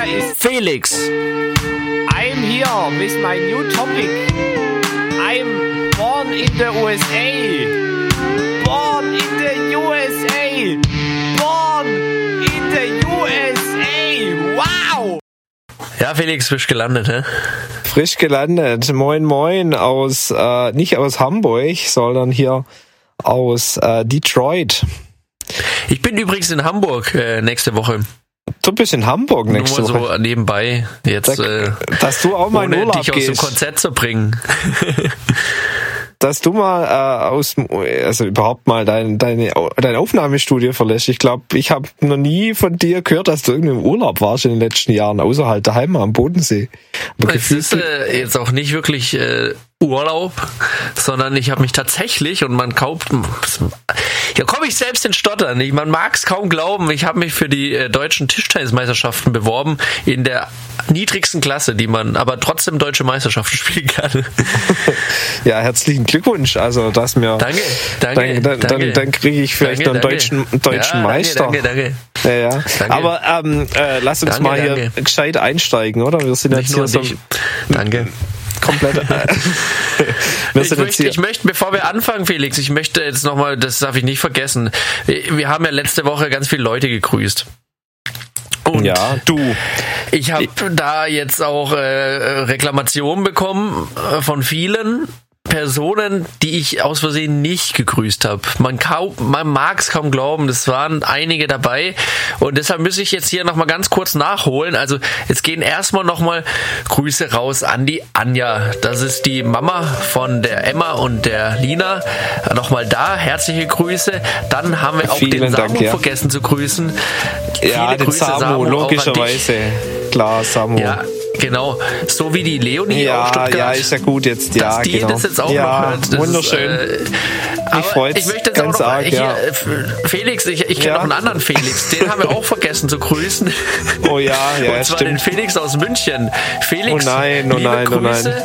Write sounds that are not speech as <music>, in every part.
There is Felix. I'm here with my new topic. I'm born in the USA. Born in the USA. Born in the USA. Wow! Ja, Felix, frisch gelandet, hä? Frisch gelandet. Moin, moin aus, äh, nicht aus Hamburg, sondern hier aus äh, Detroit. Ich bin übrigens in Hamburg äh, nächste Woche. Du bist in Hamburg nächste Nur Woche. so nebenbei. Jetzt, Da- äh, dass du auch mal in Urlaub dich aus dem gehst. Konzert zu bringen. <laughs> dass du mal äh, aus dem- also überhaupt mal dein, deine dein Aufnahmestudio verlässt. Ich glaube, ich habe noch nie von dir gehört, dass du irgendwie im Urlaub warst in den letzten Jahren, außer halt daheim am Bodensee. Aber Es ist äh, jetzt auch nicht wirklich äh, Urlaub, sondern ich habe mich tatsächlich und man kauft. Hier komme ich selbst in Stottern. Ich, man mag es kaum glauben. Ich habe mich für die äh, deutschen Tischtennismeisterschaften beworben in der niedrigsten Klasse, die man aber trotzdem deutsche Meisterschaften <laughs> spielen kann. <laughs> ja, herzlichen Glückwunsch. Also, dass mir Danke, danke, dann, dann, danke. dann, kriege ich vielleicht Danke, einen deutschen, deutschen ja, Meister. Danke, danke. Ja, ja. Danke. Aber ähm, äh, lass uns Danke, mal hier danke. gescheit einsteigen, oder? Wir sind Nicht jetzt hier so. Danke. Komplett. <laughs> Äh, Ich möchte, ich möchte, bevor wir anfangen, Felix, ich möchte jetzt nochmal, das darf ich nicht vergessen. Wir haben ja letzte Woche ganz viele Leute gegrüßt. Und ja, du. ich habe da jetzt auch äh, Reklamationen bekommen äh, von vielen Personen, die ich aus Versehen nicht gegrüßt habe. Man, kaum, man mag es kaum glauben, es waren einige dabei und deshalb muss ich jetzt hier nochmal ganz kurz nachholen. Also jetzt gehen erstmal nochmal Grüße raus an die Anja. Das ist die Mama von der Emma und der Lina. Nochmal da, herzliche Grüße. Dann haben wir auch Vielen den Dank, Samu ja. vergessen zu grüßen. Ja, Viele den Grüße, Samu, dich. logischerweise. Klar, Samu. Ja, genau. So wie die Leonie Ja, aus Stuttgart. ja, ist ja gut jetzt. Ja, dass die genau. das jetzt auch ja, noch hört. Das wunderschön. Ist, äh, aber freut's ich möchte jetzt auch noch arg, hier, ja. äh, Felix, ich, ich kenne Ja. noch einen anderen Felix, den haben wir auch vergessen zu grüßen. oh ja, ja, <laughs> Und zwar den stimmt. Felix aus München. Felix, Oh nein, oh liebe nein, oh Grüße.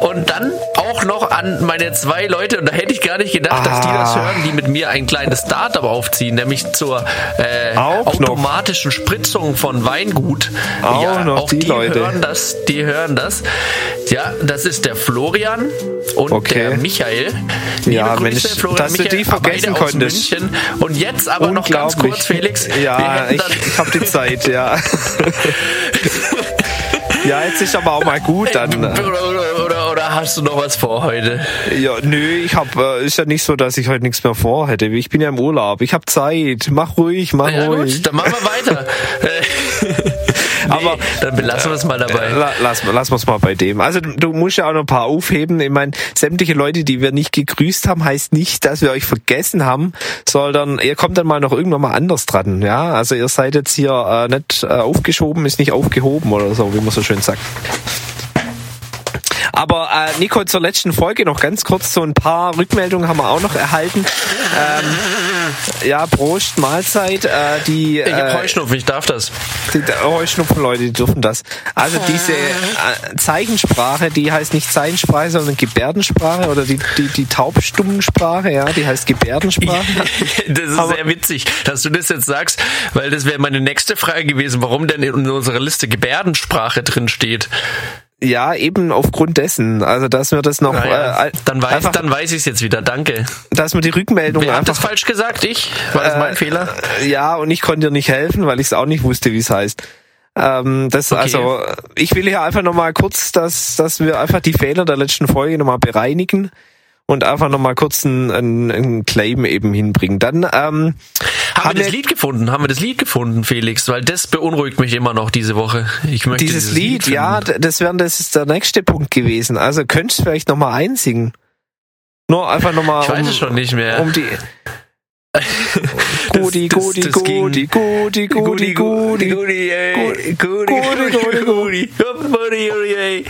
Und dann auch noch an meine zwei Leute, und da hätte ich gar nicht gedacht, dass die das Ah. hören, die mit mir ein kleines Startup aufziehen, nämlich zur äh, Auch noch. automatischen Spritzung von Weingut. Auch ja, noch auch die die Leute. hören das, die hören das. Ja, das ist der Florian und Okay. der Michael. Liebe Ja, Grüße, Mensch, Florian, dass du Michael, die vergessen konntest. München. Und jetzt aber noch ganz kurz, Felix. Ja, ich, ich habe die Zeit, ja. <laughs> ja, jetzt ist aber auch mal gut dann. <laughs> hast du noch was vor heute? Ja, nö, ich hab, äh, ist ja nicht so, dass ich heute nichts mehr vorhätte. Ich bin ja im Urlaub. Ich habe Zeit. Mach ruhig, mach Ja ruhig. gut, dann machen wir weiter. <laughs> Äh, Aber- nee, dann belassen wir es mal dabei. La, lass, lass uns mal bei dem. Also du musst ja auch noch ein paar aufheben. Ich meine, sämtliche Leute, die wir nicht gegrüßt haben, heißt nicht, dass wir euch vergessen haben, sondern ihr kommt dann mal noch irgendwann mal anders dran. Ja, also ihr seid jetzt hier äh, nicht äh, aufgeschoben, ist nicht aufgehoben oder so, wie man so schön sagt. Aber äh, Nico, zur letzten Folge noch ganz kurz so ein paar Rückmeldungen haben wir auch noch erhalten. Ähm, ja, Prost, Mahlzeit. Äh, die, Ich habe äh, Heuschnupfen, ich darf das. die Heuschnupfen-Leute, die dürfen das. Also diese äh, Zeichensprache, die heißt nicht Zeichensprache, sondern Gebärdensprache oder die, die, die Taubstummensprache, ja, die heißt Gebärdensprache. <laughs> Das ist Aber- sehr witzig, dass du das jetzt sagst, weil das wäre meine nächste Frage gewesen, warum denn in unserer Liste Gebärdensprache drin steht. Ja, eben aufgrund dessen. Also, dass wir das noch, Naja, äh, dann weiß, einfach, dann weiß ich es jetzt wieder. Danke. dass wir die Rückmeldung Wer hat das einfach, falsch gesagt? Ich? War das mein Äh, Fehler? ja, und ich konnte dir nicht helfen, weil ich es auch nicht wusste, wie es heißt. Ähm, das, Okay. also, ich will hier einfach nochmal kurz, dass, dass wir einfach die Fehler der letzten Folge nochmal bereinigen und einfach nochmal kurz einen, einen, einen Claim eben hinbringen. Dann, ähm, Haben wir das Lied gefunden? Haben wir das Lied gefunden, Felix? Weil das beunruhigt mich immer noch diese Woche. Ich möchte Dieses Lied, ja, finden. d- das wäre das ist der nächste Punkt gewesen. Also könntest du vielleicht nochmal einsingen. Nur einfach nochmal Ich weiß um, es schon nicht mehr. um die Gudi, das- Gudi, das ging- Gudi, Gudi, Gudi, Gudi. Gudi, ey. Gudi, Gudi, Gudi, Gudi, Gudi. Gudi, Gudi, ey.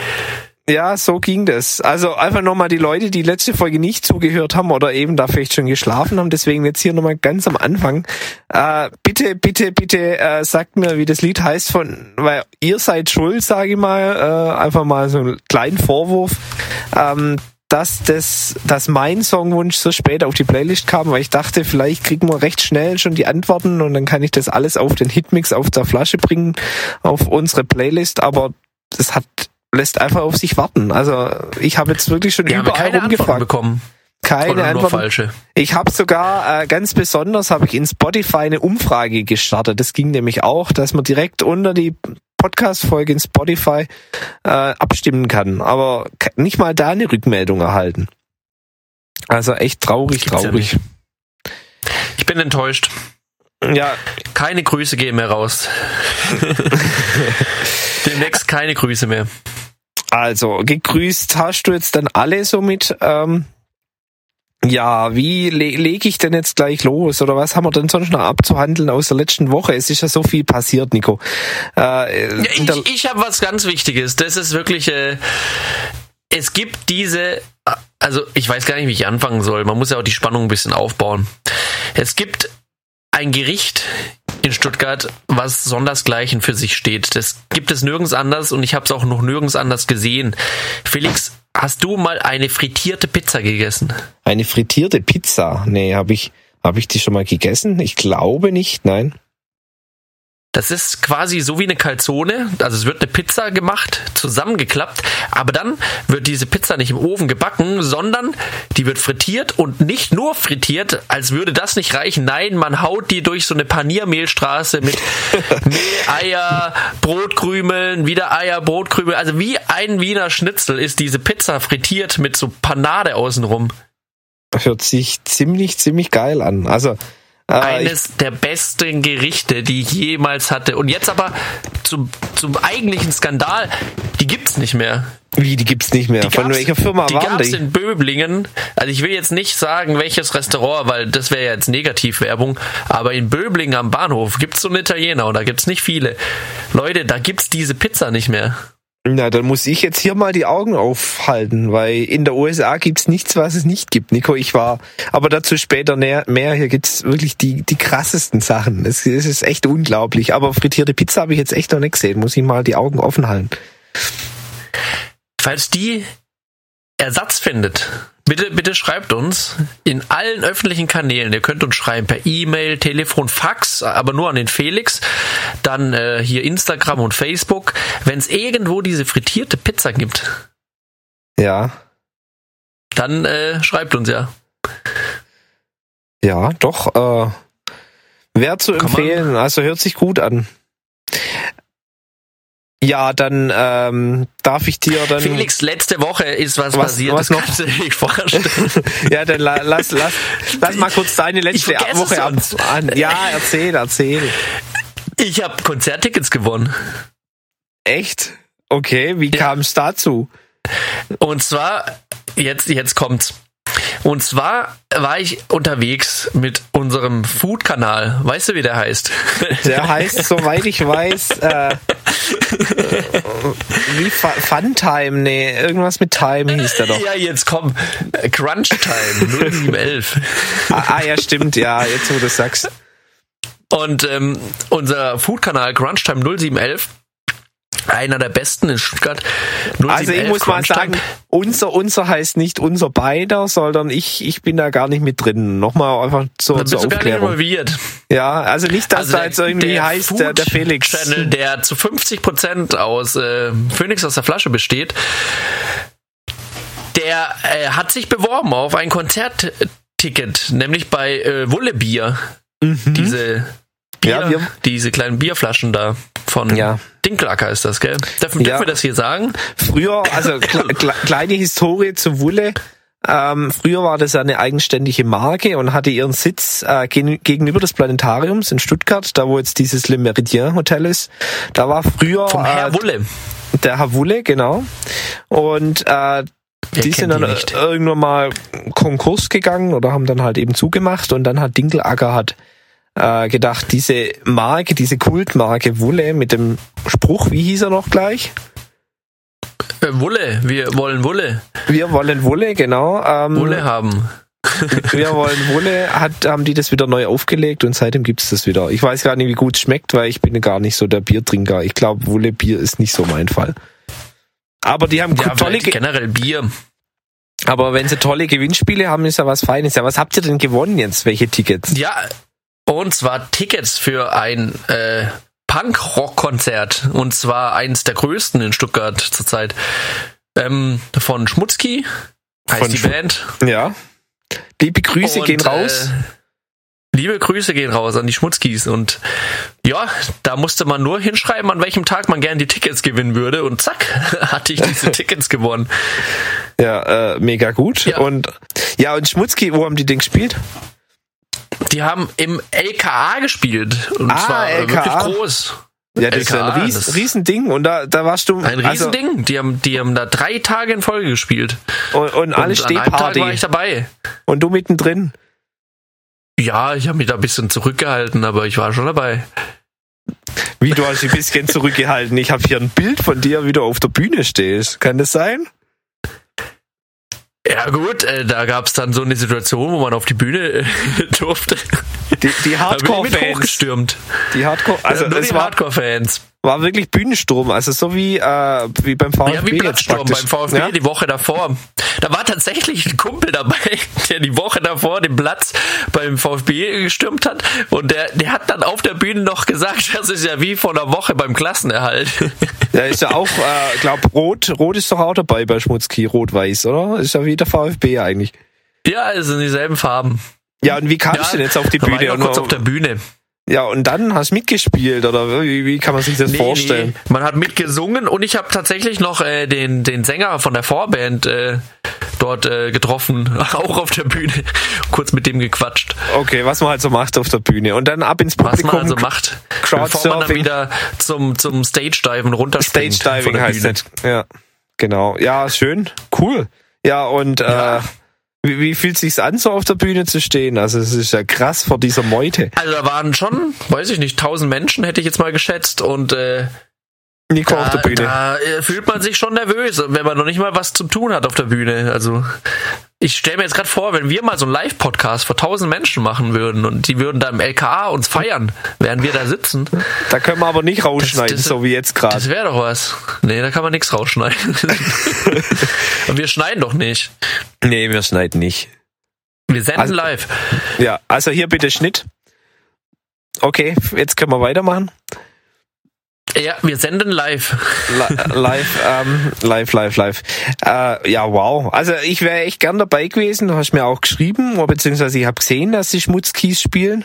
Ja, so ging das. Also einfach nochmal die Leute, die letzte Folge nicht zugehört haben oder eben da vielleicht schon geschlafen haben. Deswegen jetzt hier nochmal ganz am Anfang. Äh, bitte, bitte, bitte äh, sagt mir, wie das Lied heißt von, weil ihr seid schuld, sage ich mal. Äh, einfach mal so einen kleinen Vorwurf. Ähm, dass das, dass mein Songwunsch so spät auf die Playlist kam, weil ich dachte, vielleicht kriegen wir recht schnell schon die Antworten und dann kann ich das alles auf den Hitmix auf der Flasche bringen, auf unsere Playlist, aber das hat lässt einfach auf sich warten. Also ich habe jetzt wirklich schon haben überall keine Antworten rumgefragt. bekommen. Keine Oder Antworten. falsche. Ich habe sogar äh, ganz besonders habe ich in Spotify eine Umfrage gestartet. Das ging nämlich auch, dass man direkt unter die Podcast-Folge in Spotify äh, abstimmen kann. Aber nicht mal da eine Rückmeldung erhalten. Also echt traurig, Gibt's ja traurig. Ich bin enttäuscht. Ja, Keine Grüße gehen mehr raus. <laughs> Demnächst keine Grüße mehr. Also gegrüßt hast du jetzt dann alle somit. Ähm, ja, wie le lege ich denn jetzt gleich los? Oder was haben wir denn sonst noch abzuhandeln aus der letzten Woche? Es ist ja so viel passiert, Nico. Äh, der- ich ich habe was ganz Wichtiges. Das ist wirklich, äh, es gibt diese, also ich weiß gar nicht, wie ich anfangen soll. Man muss ja auch die Spannung ein bisschen aufbauen. Es gibt ein Gericht in Stuttgart, was sondersgleichen für sich steht. Das gibt es nirgends anders und ich habe es auch noch nirgends anders gesehen. Felix, hast du mal eine frittierte Pizza gegessen? Eine frittierte Pizza? Nee, habe ich, hab ich die schon mal gegessen? Ich glaube nicht, nein. Das ist quasi so wie eine Calzone. Also es wird eine Pizza gemacht, zusammengeklappt, aber dann wird diese Pizza nicht im Ofen gebacken, sondern die wird frittiert und nicht nur frittiert, als würde das nicht reichen. Nein, man haut die durch so eine Paniermehlstraße mit <laughs> Mehl, Eier, Brotkrümeln, wieder Eier, Brotkrümel. Also wie ein Wiener Schnitzel ist diese Pizza frittiert mit so Panade außenrum. Hört sich ziemlich, ziemlich geil an. Also, ich, Eines der besten Gerichte, die ich jemals hatte. Und jetzt aber zum, zum eigentlichen Skandal, die gibt's nicht mehr. wie, die gibt's nicht mehr. Die Von welcher Firma die waren gab's die? in Böblingen. Also ich will jetzt nicht sagen, welches Restaurant, weil das wäre ja jetzt Negativwerbung. Aber in Böblingen am Bahnhof gibt's so einen Italiener und da gibt's nicht viele. Leute, da gibt's diese Pizza nicht mehr. Na, dann muss ich jetzt hier mal die Augen aufhalten, weil in der USA gibt's nichts, was es nicht gibt. Nico, ich war, aber dazu später mehr. Hier gibt's wirklich die, die krassesten Sachen. Es, es ist echt unglaublich. Aber frittierte Pizza habe ich jetzt echt noch nicht gesehen. Muss ich mal die Augen offen halten. Falls die Ersatz findet, bitte, bitte schreibt uns in allen öffentlichen Kanälen. Ihr könnt uns schreiben per E-Mail, Telefon, Fax, aber nur an den Felix. Dann äh, hier Instagram und Facebook. Wenn es irgendwo diese frittierte Pizza gibt, Ja, dann äh, schreibt uns ja. ja, doch. Äh, Wäre zu Kann man- empfehlen. Also hört sich gut an. Ja, dann ähm, darf ich dir dann. Felix, letzte Woche ist was, Was- passiert. was das noch? kannst du nicht vorstellen. <laughs> Ja, dann la, lass, lass, lass mal kurz deine letzte Woche ab. An. Ja, erzähl, erzähl. Ich habe Konzerttickets gewonnen. Echt? Okay, wie kam es dazu? Und zwar, jetzt, jetzt kommt's. Und zwar war ich unterwegs mit unserem Food-Kanal. Weißt du, wie der heißt? Der heißt, soweit ich weiß, äh, <laughs> wie Fu- Funtime, nee, irgendwas mit Time hieß der doch. Ja, jetzt komm. Crunch Time 0711. Ah, ah, ja, stimmt, ja, jetzt wo du das sagst. Und ähm, unser Food-Kanal Crunch Time 0711, einer der besten in Stuttgart. 0711 Also ich muss mal sagen, unser, unser heißt nicht unser beider, sondern ich, ich bin da gar nicht mit drin. Nochmal einfach zur, da zur bist du gar nicht Aufklärung. involviert. Ja, also nicht, dass da jetzt irgendwie heißt, der, der Felix. Channel, der zu 50% aus äh, Phoenix aus der Flasche besteht, der äh, hat sich beworben auf ein Konzertticket, nämlich bei äh, Wulle Bier. Diese Bier. Ja, wir- diese kleinen Bierflaschen da von Ja. Dinkelacker ist das, gell? Dürfen, Ja. dürfen wir das hier sagen? Früher, also <laughs> kle kle kleine Historie zu Wulle. Ähm, früher war das ja eine eigenständige Marke und hatte ihren Sitz äh, gen gegenüber des Planetariums in Stuttgart, da wo jetzt dieses Le Meridien Hotel ist. Da war früher Vom Herr äh, Wulle. der Herr Wulle, genau. Und äh, Wer die sind dann die irgendwann mal Konkurs gegangen oder haben dann halt eben zugemacht und dann hat Dinkelacker hat äh, gedacht, diese Marke, diese Kultmarke Wulle mit dem Spruch, wie hieß er noch gleich? Äh, Wulle, wir wollen Wulle. Wir wollen Wulle, genau. Ähm, Wulle haben. <laughs> Wir wollen Wulle, hat, haben die das wieder neu aufgelegt und seitdem gibt's das wieder. Ich weiß gar nicht, wie gut es schmeckt, weil ich bin gar nicht so der Biertrinker. Ich glaube, Wulle Bier ist nicht so mein Fall. Aber die haben Ja, tolle, generell Bier. Aber wenn sie tolle Gewinnspiele haben, ist ja was Feines. Ja, was habt ihr denn gewonnen jetzt? Welche Tickets? Ja, und zwar Tickets für ein äh, Punk-Rock-Konzert. Und zwar eins der größten in Stuttgart zurzeit. Ähm, von Schmutzki heißt Von die Schmu- Band. Ja. Liebe Grüße Und, gehen raus. Äh, liebe Grüße gehen raus an die Schmutzkis. Und ja, da musste man nur hinschreiben, an welchem Tag man gern die Tickets gewinnen würde. Und zack, <laughs> hatte ich diese <laughs> Tickets gewonnen. Ja, äh, mega gut. Ja. Und ja, und Schmutzki, wo haben die denn gespielt? Die haben im LKA gespielt. Und Ah, zwar äh, LKA. wirklich groß. Ja, das ist ja ein LKA, Ries, das- Riesending. Und da, da warst du. Ein also, Riesending. Die haben, die haben da drei Tage in Folge gespielt. und, und alle und Tag war Stehparty. ich dabei. Und du mittendrin. Ja, ich habe mich da ein bisschen zurückgehalten, aber ich war schon dabei. Wie du hast dich ein bisschen <laughs> zurückgehalten. Ich habe hier ein Bild von dir, wie du auf der Bühne stehst. Kann das sein? Ja gut, äh, da gab's dann so eine Situation, wo man auf die Bühne äh, <laughs> durfte. Die, die Hardcore-Fans. Die Hardcore, also Nur es die Hardcore-Fans. War wirklich Bühnensturm. Also so wie, äh, wie beim VfB. Ja, wie Platzsturm beim. VfB Ja? die Woche davor. Da war tatsächlich ein Kumpel dabei, <laughs> der die Woche davor den Platz beim VfB gestürmt hat. Und der, der hat dann auf der Bühne noch gesagt, <laughs> das ist ja wie vor einer Woche beim Klassenerhalt. <laughs> Ja, ist ja auch, äh, glaub, Rot, Rot ist doch auch dabei bei Schmutzki, Rot-Weiß, oder? Ist ja wie der VfB eigentlich. ja, es sind dieselben Farben. Ja, und wie kamst Ja, du denn jetzt auf die war ich Bühne? noch kurz auf der Bühne. Ja, und dann hast du mitgespielt, oder wie, wie kann man sich das Nee, vorstellen? Nee. Man hat mitgesungen und ich habe tatsächlich noch äh, den, den Sänger von der Vorband äh, dort äh, getroffen, <laughs> auch auf der Bühne, <laughs> kurz mit dem gequatscht, Okay, was man halt so macht auf der Bühne. Und dann ab ins was Publikum. man also macht, bevor man dann wieder zum, zum Stage-Diven runterspringt. Stage von Diving der heißt das. Ja, genau. Ja, schön. Cool. Ja, und Ja. Äh, wie, wie fühlt sich's an, so auf der Bühne zu stehen? Also es ist ja krass vor dieser Meute. Also da waren schon, weiß ich nicht, tausend Menschen hätte ich jetzt mal geschätzt und äh, Nico auf da, der Bühne. da äh, fühlt man sich schon nervös, wenn man noch nicht mal was zu tun hat auf der Bühne. Also ich stelle mir jetzt gerade vor, wenn wir mal so einen Live-Podcast vor tausend Menschen machen würden und die würden da im LKA uns feiern, während wir da sitzen. Da können wir aber nicht rausschneiden, das- so wie jetzt gerade. Das wäre doch was. Nee, da kann man nichts rausschneiden. <laughs> Und wir schneiden doch nicht. Nee, wir schneiden nicht. Wir senden Also- live. Ja, also hier bitte Schnitt. Okay, jetzt können wir weitermachen. Ja, wir senden live. Li- live, ähm, live, live, live. Äh, ja, wow. Also ich wäre echt gern dabei gewesen. Du hast mir auch geschrieben, oder beziehungsweise ich habe gesehen, dass die Schmutzkies spielen.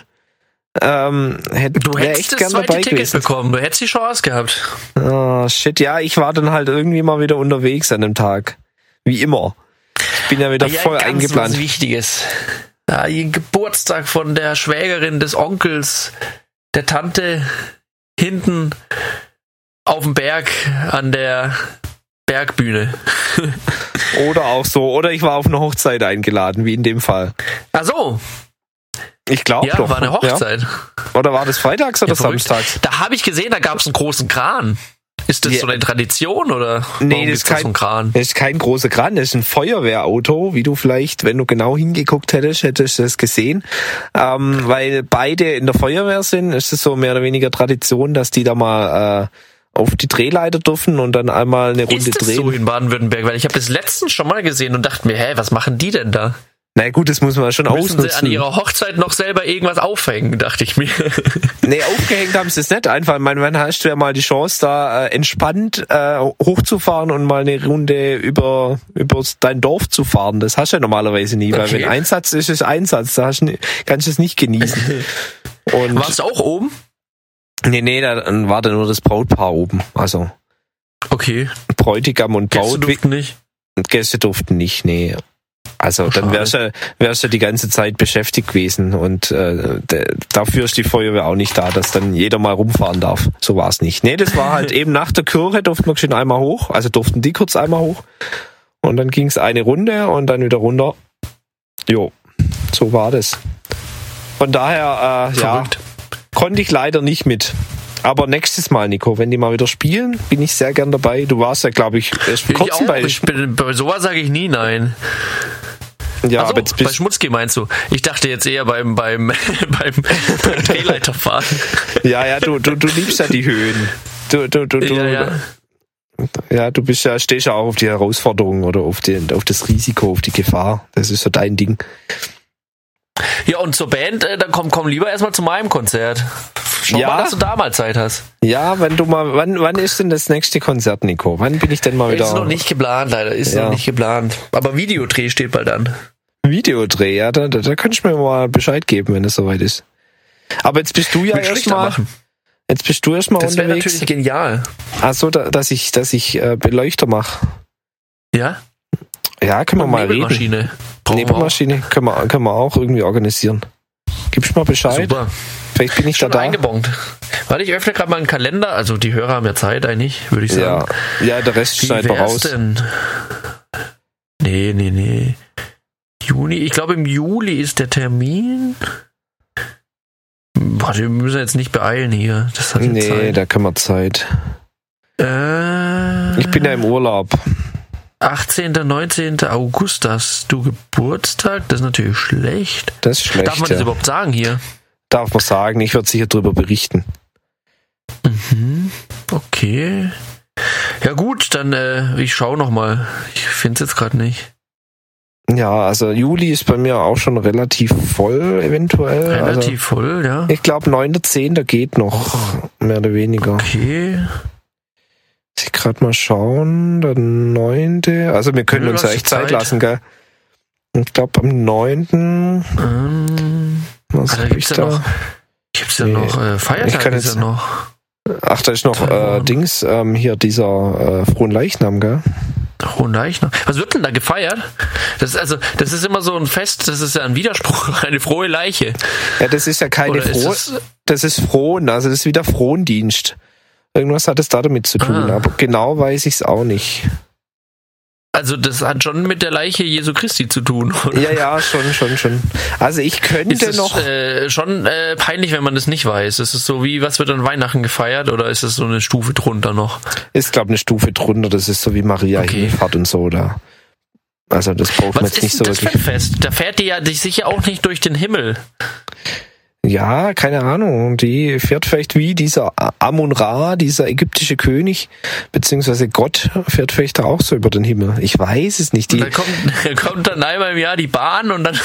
Ähm, hätt, Du hättest das zweite Ticket bekommen. Du hättest die Chance gehabt. Oh, shit, ja, ich war dann halt irgendwie mal wieder unterwegs an dem Tag. Wie immer. Ich bin ja wieder Ja, voll ganz eingeplant. Was Wichtiges. Ja, den Geburtstag von der Schwägerin des Onkels, der Tante, hinten auf dem Berg an der Bergbühne. <laughs> Oder auch so. Oder ich war auf eine Hochzeit eingeladen, wie in dem Fall. Ach so, Ich glaube ja, doch. war eine Hochzeit. Ja. Oder war das freitags oder Ja, samstags? Da habe ich gesehen, da gab es einen großen Kran. Ist das Ja. so eine Tradition oder? Nee, das ist kein- so einen Kran. Das ist kein großer Kran, das ist ein Feuerwehrauto, wie du vielleicht, wenn du genau hingeguckt hättest, hättest du das gesehen. Ähm, weil beide in der Feuerwehr sind, ist es so mehr oder weniger Tradition, dass die da mal äh, auf die Drehleiter dürfen und dann einmal eine Runde Ist das drehen. so in Baden-Württemberg? Weil ich habe das letztens schon mal gesehen und dachte mir, hä, was machen die denn da? Na gut, das muss man schon Müssen sie an ausnutzen. ihrer Hochzeit noch selber irgendwas aufhängen, dachte ich mir. <laughs> Nee, aufgehängt haben sie es nicht. Einfach, ich meine, wann hast du ja mal die Chance, da äh, entspannt äh, hochzufahren und mal eine Runde über, über dein Dorf zu fahren. Das hast du ja normalerweise nie, weil Okay. wenn Einsatz ist, ist Einsatz. Da hast du, kannst du es nicht genießen. <laughs> Und Warst du auch oben? nee, nee, da dann war da nur das Brautpaar oben. Also Okay. Bräutigam und Gäste Braut. durften nicht. Gäste durften nicht, nee. Also dann wärst du, wärst du die ganze Zeit beschäftigt gewesen und äh, de- dafür ist die Feuerwehr auch nicht da, dass dann jeder mal rumfahren darf. So war es nicht. Nee, das war halt <laughs> eben nach der Kirche durften wir schon einmal hoch, also durften die kurz einmal hoch und dann ging es eine Runde und dann wieder runter. Jo, so war das. Von daher, äh, ja, konnte ich leider nicht mit. Aber nächstes Mal, Nico, wenn die mal wieder spielen, bin ich sehr gern dabei. Du warst ja, glaube ich, erst vor Ich, kurzem auch. bei, ich bin, bei sowas sage ich nie nein. Ja, so, aber jetzt bei Schmutzki meinst du? Ich dachte jetzt eher beim beim <laughs> beim, beim Drehleiterfahren. Ja, ja, du, du, du liebst ja die Höhen. Du, du, du, du. Ja, ja. Ja, du bist ja, stehst ja auch auf die Herausforderung oder auf, den, auf das Risiko, auf die Gefahr. Das ist so dein Ding. Ja, und zur Band, äh, dann komm, komm lieber erstmal zu meinem Konzert. Schau Ja. mal, dass du da mal Zeit hast. Ja, wenn du mal, wann, wann ist denn das nächste Konzert, Nico? Wann bin ich denn mal wieder? Ist noch nicht geplant, leider. Ist Ja. noch nicht geplant. Aber Videodreh steht bald an. Videodreh, ja, da, da, da kannst du mir mal Bescheid geben, wenn es soweit ist. Aber jetzt bist du ja erstmal, jetzt bist du erstmal Das wäre unterwegs. natürlich genial. Ach so, da, dass ich, dass ich äh, Beleuchter mache. Ja? Ja, können wir mal reden. Nebelmaschine. Brauchen wir Nebelmaschine können wir, können wir auch irgendwie organisieren. Gibst mal. Bescheid. Super. Vielleicht bin ich Schon da eingebongt. Warte, ich öffne gerade mal einen Kalender. Also die Hörer haben ja Zeit eigentlich, würde ich Ja, sagen. ja, der Rest schneiden wir raus. denn? Nee, nee, nee. Juni, ich glaube im Juli ist der Termin. Warte, wir müssen jetzt nicht beeilen hier. Das hat Nee, Zeit. da können wir Zeit. Äh, Ich bin ja im Urlaub. 18. 19. August hast du Geburtstag. Das ist natürlich schlecht. Das ist schlecht. Darf man ja. das überhaupt sagen hier? Darf man sagen, ich werde sicher darüber berichten. Mhm. Okay. Ja gut, dann äh, ich schaue noch mal. Ich finde es jetzt gerade nicht. Ja, also Juli ist bei mir auch schon relativ voll, eventuell. Relativ voll, ja. Also, ich glaube, 9.10. geht noch, mehr oder weniger. Okay. Ich gerade mal schauen. Der 9. Also wir können Nö, uns ja echt Zeit Zeit. lassen, gell? Ich glaube am 9. Ähm, Was hab gibt's ich da? noch- gibt's ja Nee. noch äh, Ich Feiertage kann ist jetzt- ja noch. Ach, da ist noch äh. Dings, ähm, hier dieser äh, Frohen Leichnam, gell? Hohenleichner. Was wird denn da gefeiert? Das ist also, das ist immer so ein Fest, das ist ja ein Widerspruch, <laughs> eine frohe Leiche. Ja, das ist ja keine Frohe, es, das ist Frohen, also das ist wieder Frohendienst. Irgendwas hat es da damit zu tun, Ah. aber genau weiß ich es auch nicht. Also das hat schon mit der Leiche Jesu Christi zu tun. <laughs> Oder? Ja, ja, schon, schon, schon. Also ich könnte Ist es noch. äh, schon äh, peinlich, wenn man das nicht weiß? Ist es so wie, was wird an Weihnachten gefeiert oder ist es so eine Stufe drunter noch? Ist, glaube eine Stufe drunter. Das ist so wie Maria Okay. Himmelfahrt und so da. Also das braucht man jetzt nicht so das wirklich. Fest? Da fährt die ja sich sicher auch nicht durch den Himmel. Ja, keine Ahnung. Die fährt vielleicht wie dieser Amun-Ra, dieser ägyptische König, beziehungsweise Gott, fährt vielleicht da auch so über den Himmel. Ich weiß es nicht. Die, Da kommt, <laughs> da kommt dann einmal im Jahr die Bahn und dann,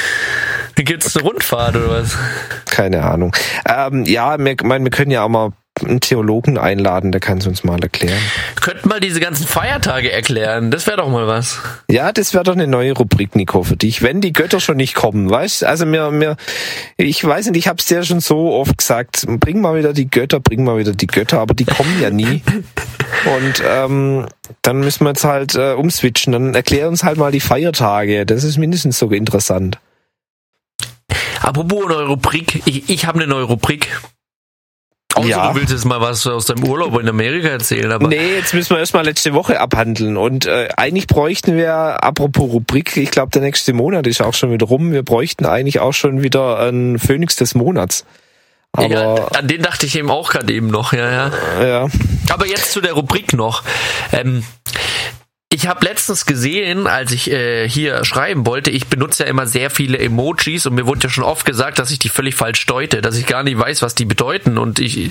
<laughs> dann gibt es eine Rundfahrt oder was? keine Ahnung. Ähm, ja, wir, mein, wir können ja auch mal einen Theologen einladen, der kann es uns mal erklären. Könnten mal diese ganzen Feiertage erklären. Das wäre doch mal was. Ja, das wäre doch eine neue Rubrik, Nico, für dich, wenn die Götter schon nicht kommen, weißt? Also mir, mir, ich weiß nicht, ich hab's dir schon so oft gesagt, bring mal wieder die Götter, bring mal wieder die Götter, aber die kommen ja nie. <laughs> Und ähm, dann müssen wir jetzt halt äh, umswitchen. Dann erklär uns halt mal die Feiertage. Das ist mindestens so interessant. Apropos neue Rubrik. Ich, ich habe eine neue Rubrik. Außer Ja. du willst jetzt mal was aus deinem Urlaub in Amerika erzählen, aber Nee, jetzt müssen wir erstmal letzte Woche abhandeln. Und äh, eigentlich bräuchten wir, apropos Rubrik, ich glaube, der nächste Monat ist auch schon wieder rum. Wir bräuchten eigentlich auch schon wieder einen Phönix des Monats. Aber ja, an den dachte ich eben auch gerade eben noch, ja, ja. ja, Aber jetzt zu der Rubrik noch. Ähm, ich habe letztens gesehen, als ich äh, hier schreiben wollte, ich benutze ja immer sehr viele Emojis und mir wurde ja schon oft gesagt, dass ich die völlig falsch deute, dass ich gar nicht weiß, was die bedeuten und ich,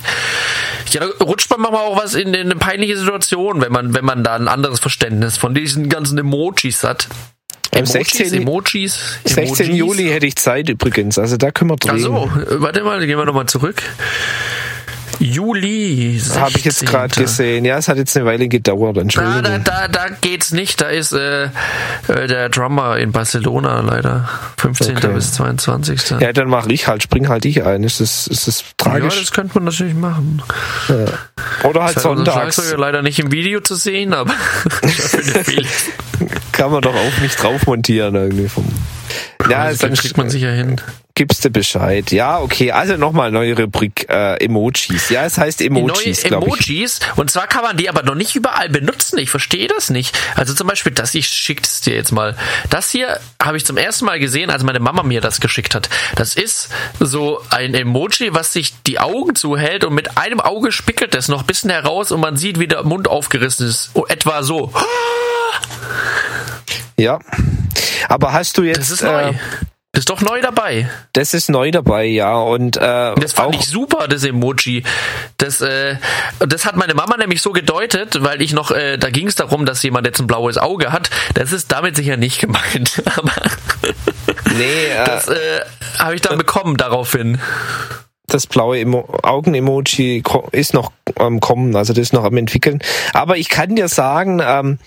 ja, rutscht man manchmal auch was in, in eine peinliche Situation, wenn man, wenn man da ein anderes Verständnis von diesen ganzen Emojis hat. Emojis, 16. Emojis, 16. Emojis. Juli hätte ich Zeit übrigens. Also da können wir Ach drehen. so, äh, warte mal, gehen wir nochmal zurück. Juli. Habe ich jetzt 16.. gerade gesehen. Ja, es hat jetzt eine Weile gedauert. Da, Entschuldigung. da, da, da geht's nicht. Da ist äh, äh, der Drummer in Barcelona leider. 15. Okay. bis 22. Ja, ja, dann mache ich halt, spring halt ich ein. Ist das, ist das tragisch? das könnte man natürlich machen. Oder halt sonntags. Schlagzeuger leider nicht im Video zu sehen, aber. <laughs> Kann man doch auch nicht drauf montieren irgendwie vom. Ja, das dann kriegt man sicher hin. Gibst du Bescheid. Ja, okay. Also nochmal neue Rubrik äh, Emojis. Ja, es heißt Emojis, neue glaube ich. Emojis und zwar kann man die aber noch nicht überall benutzen. Ich verstehe das nicht. Also zum Beispiel das, ich schick's dir jetzt mal. Das hier habe ich zum ersten Mal gesehen, als meine Mama mir das geschickt hat. Das ist so ein Emoji, was sich die Augen zuhält und mit einem Auge spickelt es noch ein bisschen heraus und man sieht, wie der Mund aufgerissen ist. Oh, etwa so. Ja. Aber hast du jetzt Das ist neu. Äh, Das ist doch neu dabei. Das ist neu dabei, ja. Und äh, Das fand ich super, das Emoji. Das, äh, das hat meine Mama nämlich so gedeutet, weil ich noch, äh, da ging es darum, dass jemand jetzt ein blaues Auge hat. Das ist damit sicher nicht gemeint. <laughs> Aber nee, äh, das äh, habe ich dann bekommen daraufhin. das blaue Emo Augen-Emoji ist noch am Kommen, also das ist noch am entwickeln. Aber ich kann dir sagen, ähm,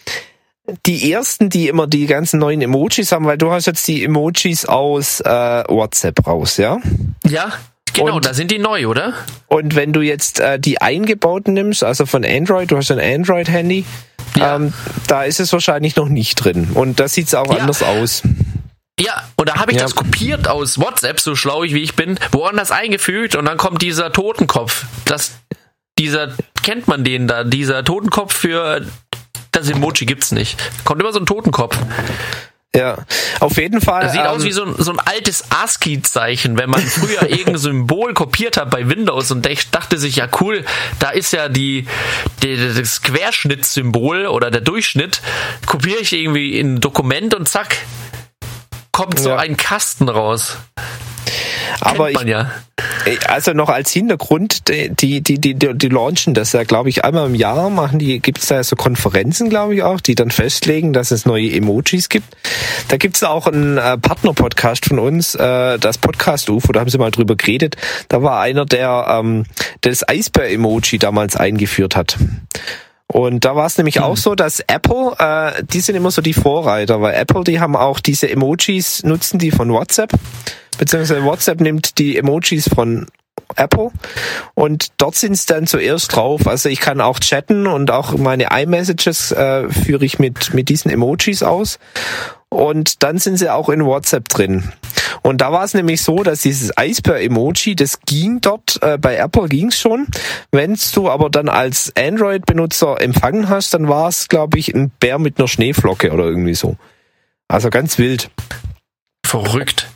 die ersten, die immer die ganzen neuen Emojis haben, weil du hast jetzt die Emojis aus äh, WhatsApp raus, ja? Ja, genau, Und- da sind die neu, oder? Und wenn du jetzt äh, die eingebauten nimmst, also von Android, du hast ein Android-Handy, Ja. ähm, da ist es wahrscheinlich noch nicht drin. Und da sieht's auch Ja. anders aus. Ja, und da habe ich Ja. das kopiert aus WhatsApp, so schlau ich wie ich bin, woanders eingefügt und dann kommt dieser Totenkopf. Das, dieser, kennt man den da, dieser Totenkopf für das Emoji gibt's nicht. Kommt immer so ein Totenkopf. Ja, auf jeden Fall. Das sieht ähm, aus wie so ein, so ein altes ASCII-Zeichen, wenn man früher <laughs> irgendein Symbol kopiert hat bei Windows und dachte sich, ja cool, da ist ja die, die das Querschnittssymbol oder der Durchschnitt, kopiere ich irgendwie in ein Dokument und zack, kommt so Ja. ein Kasten raus. Aber ich, ja. Also noch als Hintergrund, die, die, die, die, die launchen das ja, glaube ich, einmal im Jahr machen die, gibt es da so Konferenzen, glaube ich auch, die dann festlegen, dass es neue Emojis gibt. Da gibt es auch einen äh, Partner-Podcast von uns, äh, das Podcast UFO, da haben sie mal drüber geredet. Da war einer, der ähm, das Eisbär-Emoji damals eingeführt hat. Und da war es nämlich auch so, dass Apple, äh, die sind immer so die Vorreiter, weil Apple, die haben auch diese Emojis, nutzen die von WhatsApp, beziehungsweise WhatsApp nimmt die Emojis von Apple und dort sind es dann zuerst drauf. Also ich kann auch chatten und auch meine iMessages äh, führe ich mit, mit diesen Emojis aus. Und dann sind sie auch in WhatsApp drin. Und da war es nämlich so, dass dieses Eisbär-Emoji, das ging dort, äh, bei Apple ging's schon. Wenn du aber dann als Android-Benutzer empfangen hast, dann war es, glaube ich, ein Bär mit einer Schneeflocke oder irgendwie so. Also ganz wild. Verrückt.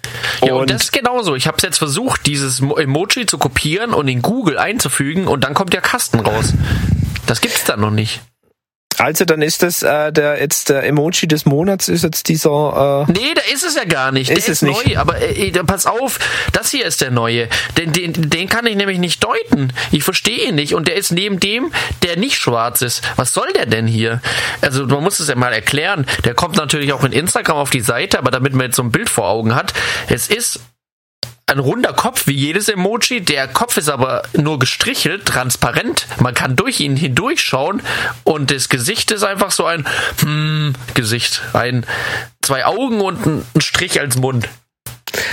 Ja, und, Und- das ist genauso. Ich habe es jetzt versucht, dieses Mo- Emoji zu kopieren und in Google einzufügen und dann kommt der Kasten raus. Das gibt's dann noch nicht. Also dann ist das äh, der jetzt der Emoji des Monats ist jetzt dieser äh, Nee, da ist es ja gar nicht. Der Ist ist, es nicht. neu, aber äh, äh, pass auf, das hier ist der neue. Den, den, den kann ich nämlich nicht deuten. Ich verstehe ihn nicht. Und der ist neben dem, der nicht schwarz ist. Was soll der denn hier? Also man muss es ja mal erklären. Der kommt natürlich auch in Instagram auf die Seite, aber damit man jetzt so ein Bild vor Augen hat. Es ist ein runder Kopf wie jedes Emoji. Der Kopf ist aber nur gestrichelt, transparent. Man kann durch ihn hindurchschauen und das Gesicht ist einfach so ein hm, Gesicht. Ein zwei Augen und ein, ein Strich als Mund.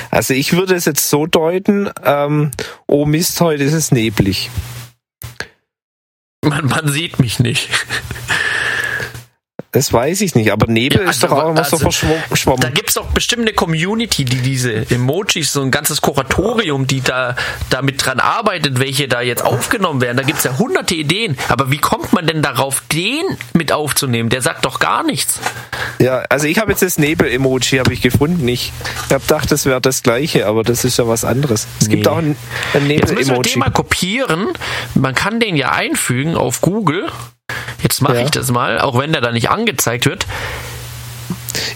Also ich würde es jetzt so deuten, ähm, oh Mist, heute ist es neblig. Man, man sieht mich nicht. Das weiß ich nicht, aber Nebel Ja, ist also, doch auch immer so also, verschwommen. Da verschwommen. gibt's doch bestimmt eine Community, die diese Emojis, so ein ganzes Kuratorium, die da damit dran arbeitet, welche da jetzt aufgenommen werden. Da gibt's ja hunderte Ideen. Aber wie kommt man denn darauf, den mit aufzunehmen? Der sagt doch gar nichts. Ja, also ich habe jetzt das Nebel-Emoji habe ich gefunden. Ich habe gedacht, das wäre das gleiche, aber das ist ja was anderes. Es gibt Nee. auch ein, ein Jetzt müssen wir Nebel-Emoji. den mal kopieren. Man kann den ja einfügen auf Google. Jetzt mache Ja. ich das mal, auch wenn der da nicht angezeigt wird.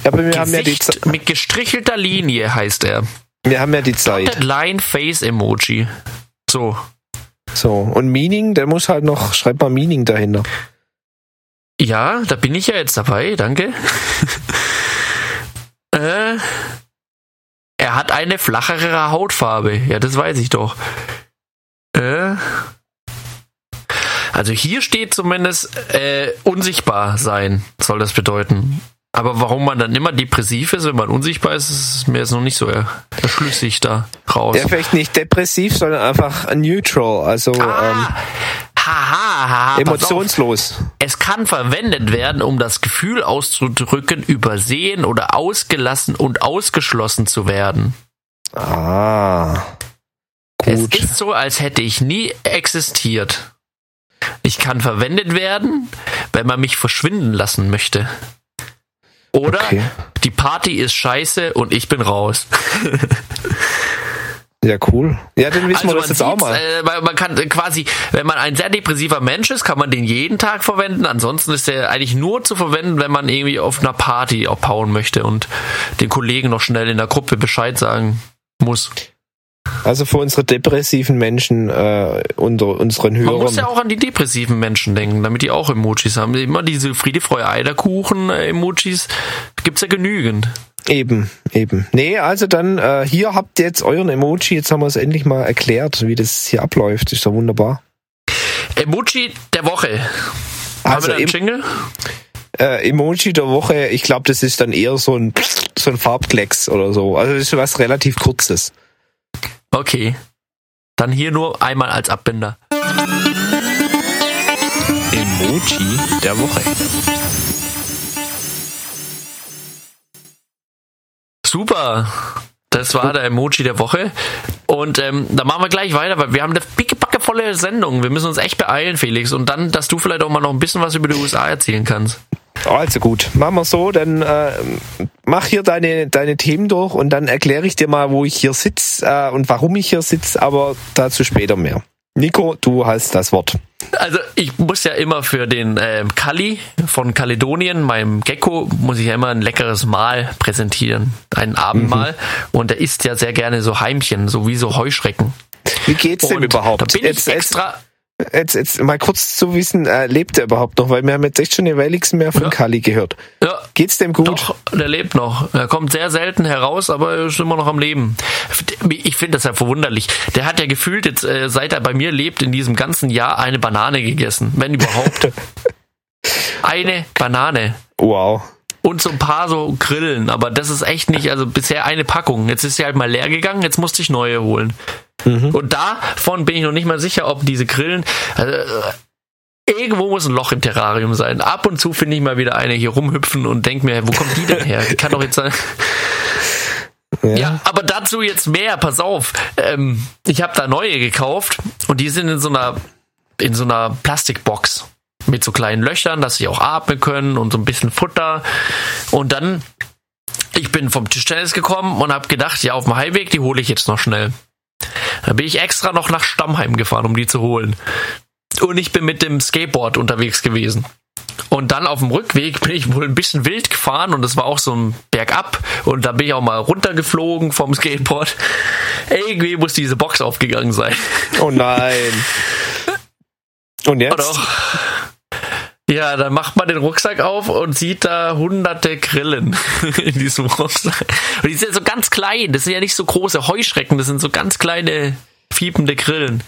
Ja, aber wir haben ja die, Ze- mit gestrichelter Linie heißt er. wir haben ja die Zeit. Dotted Line Face Emoji. So. So und Meaning, der muss halt noch. Schreib mal Meaning dahinter. Ja, da bin ich ja jetzt dabei, danke. <laughs> äh, er hat eine flachere Hautfarbe. Ja, das weiß ich doch. Äh, also hier steht zumindest äh, unsichtbar sein, soll das bedeuten. Aber warum man dann immer depressiv ist, wenn man unsichtbar ist, ist mir jetzt noch nicht so er- erschlüssig da raus. Ja, vielleicht nicht depressiv, sondern einfach neutral, also ähm, Ah, haha, haha, auf. emotionslos. Es kann verwendet werden, um das Gefühl auszudrücken, übersehen oder ausgelassen und ausgeschlossen zu werden. Ah. Gut. Es ist so, als hätte ich nie existiert. Ich kann verwendet werden, wenn man mich verschwinden lassen möchte. Oder Okay. die Party ist scheiße und ich bin raus. <laughs> Ja, cool. Ja, dann wissen Also wir das jetzt auch mal. äh, man kann quasi, wenn man ein sehr depressiver Mensch ist, kann man den jeden Tag verwenden. Ansonsten ist der eigentlich nur zu verwenden, wenn man irgendwie auf einer Party abhauen möchte und den Kollegen noch schnell in der Gruppe Bescheid sagen muss. Also für unsere depressiven Menschen äh, unter unseren Man muss Hörern. ja auch an die depressiven Menschen denken, damit die auch Emojis haben. Immer diese Friede, Freude, Eierkuchen äh, Emojis gibt's ja genügend. Eben, eben. Nee, also dann, äh, hier habt ihr jetzt euren Emoji, jetzt haben wir es endlich mal erklärt, wie das hier abläuft. Ist doch wunderbar. Emoji der Woche. haben Also wir da einen Jingle? äh, Emoji der Woche, ich glaube, das ist dann eher so ein so ein Farbklecks oder so. Also das ist was relativ kurzes. Okay. Dann hier nur einmal als Abbinder. Emoji der Woche. Super. Das war der Emoji der Woche. Und ähm, da machen wir gleich weiter, weil wir haben eine pickepackevolle Sendung. Wir müssen uns echt beeilen, Felix. Und dann, dass du vielleicht auch mal noch ein bisschen was über die USA erzählen kannst. Also gut, machen wir so, dann äh, mach hier deine, deine Themen durch und dann erkläre ich dir mal, wo ich hier sitze äh, und warum ich hier sitze, aber dazu später mehr. Nico, du hast das Wort. Also ich muss ja immer für den ähm, Kali von Kaledonien, meinem Gecko, muss ich ja immer ein leckeres Mahl präsentieren. Ein Abendmahl. Und er isst ja sehr gerne so Heimchen, so wie so Heuschrecken. Wie geht's dem überhaupt? Da bin jetzt, ich extra... Jetzt, jetzt mal kurz zu wissen, äh, lebt er überhaupt noch? Weil wir haben jetzt echt schon eine Weile nichts mehr von Ja. Kali gehört. Ja, Geht's dem gut? Doch, der lebt noch. Er kommt sehr selten heraus, aber er ist immer noch am Leben. Ich finde das ja verwunderlich. Der hat ja gefühlt jetzt, äh, seit er bei mir lebt, in diesem ganzen Jahr eine Banane gegessen. Wenn überhaupt. <laughs> eine Banane. Wow. Und so ein paar so Grillen, aber das ist echt nicht, also bisher eine Packung. Jetzt ist sie halt mal leer gegangen, jetzt musste ich neue holen. Und davon bin ich noch nicht mal sicher, ob diese Grillen, also, irgendwo muss ein Loch im Terrarium sein. Ab und zu finde ich mal wieder eine hier rumhüpfen und denke mir, wo kommt die denn her? Die kann doch jetzt sein. Ja. Ja, aber dazu jetzt mehr, pass auf. Ähm, ich habe da neue gekauft und die sind in so einer, in so einer Plastikbox mit so kleinen Löchern, dass sie auch atmen können und so ein bisschen Futter. Und dann, ich bin vom Tischtennis gekommen und habe gedacht, ja, auf dem Heimweg, die hole ich jetzt noch schnell. Da bin ich extra noch nach Stammheim gefahren, um die zu holen. Und ich bin mit dem Skateboard unterwegs gewesen. Und dann auf dem Rückweg bin ich wohl ein bisschen wild gefahren und es war auch so ein Bergab und da bin ich auch mal runtergeflogen vom Skateboard. Irgendwie muss diese Box aufgegangen sein. Oh nein. Und jetzt? doch. Ja, dann macht man den Rucksack auf und sieht da hunderte Grillen <laughs> in diesem Rucksack. Und die sind so ganz klein. Das sind ja nicht so große Heuschrecken, das sind so ganz kleine fiepende Grillen.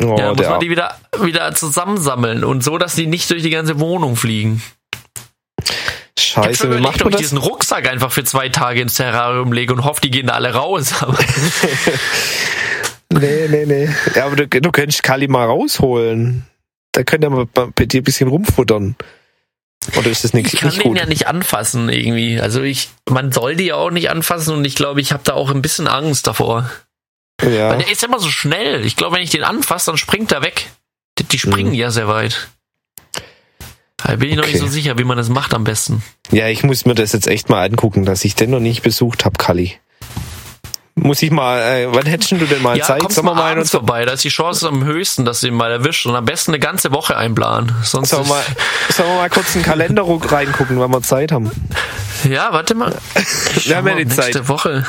Oh, Ja, muss man die wieder, wieder zusammensammeln und so, dass die nicht durch die ganze Wohnung fliegen. Scheiße, wie überlegt, macht man das? diesen Rucksack einfach für zwei Tage ins Terrarium lege und hoffe, die gehen da alle raus. <laughs> Nee, nee, nee. Ja, aber du, du könntest Kali mal rausholen. Da könnte er mal bei dir ein bisschen rumfuttern. Oder ist das nicht, ich kann nicht den gut? ja nicht anfassen irgendwie. Also ich, man soll die ja auch nicht anfassen und ich glaube, ich habe da auch ein bisschen Angst davor. Ja. Weil der ist immer so schnell. Ich glaube, wenn ich den anfasse, dann springt er weg. Die, die springen ja sehr weit. Da bin ich noch nicht Okay. so sicher, wie man das macht am besten. ja, ich muss mir das jetzt echt mal angucken, dass ich den noch nicht besucht habe, Kali. Muss ich mal, äh, wann hättest du denn mal Ja, Zeit? Sollen wir mal abends unser, vorbei. Da ist die Chance am höchsten, dass du ihn mal erwischt. Und am besten eine ganze Woche einplanen. Sonst sollen wir, mal, sollen wir mal kurz in den Kalender reingucken, wenn wir Zeit haben? Ja, warte mal. Wir haben ja die mal, Zeit. Nächste Woche.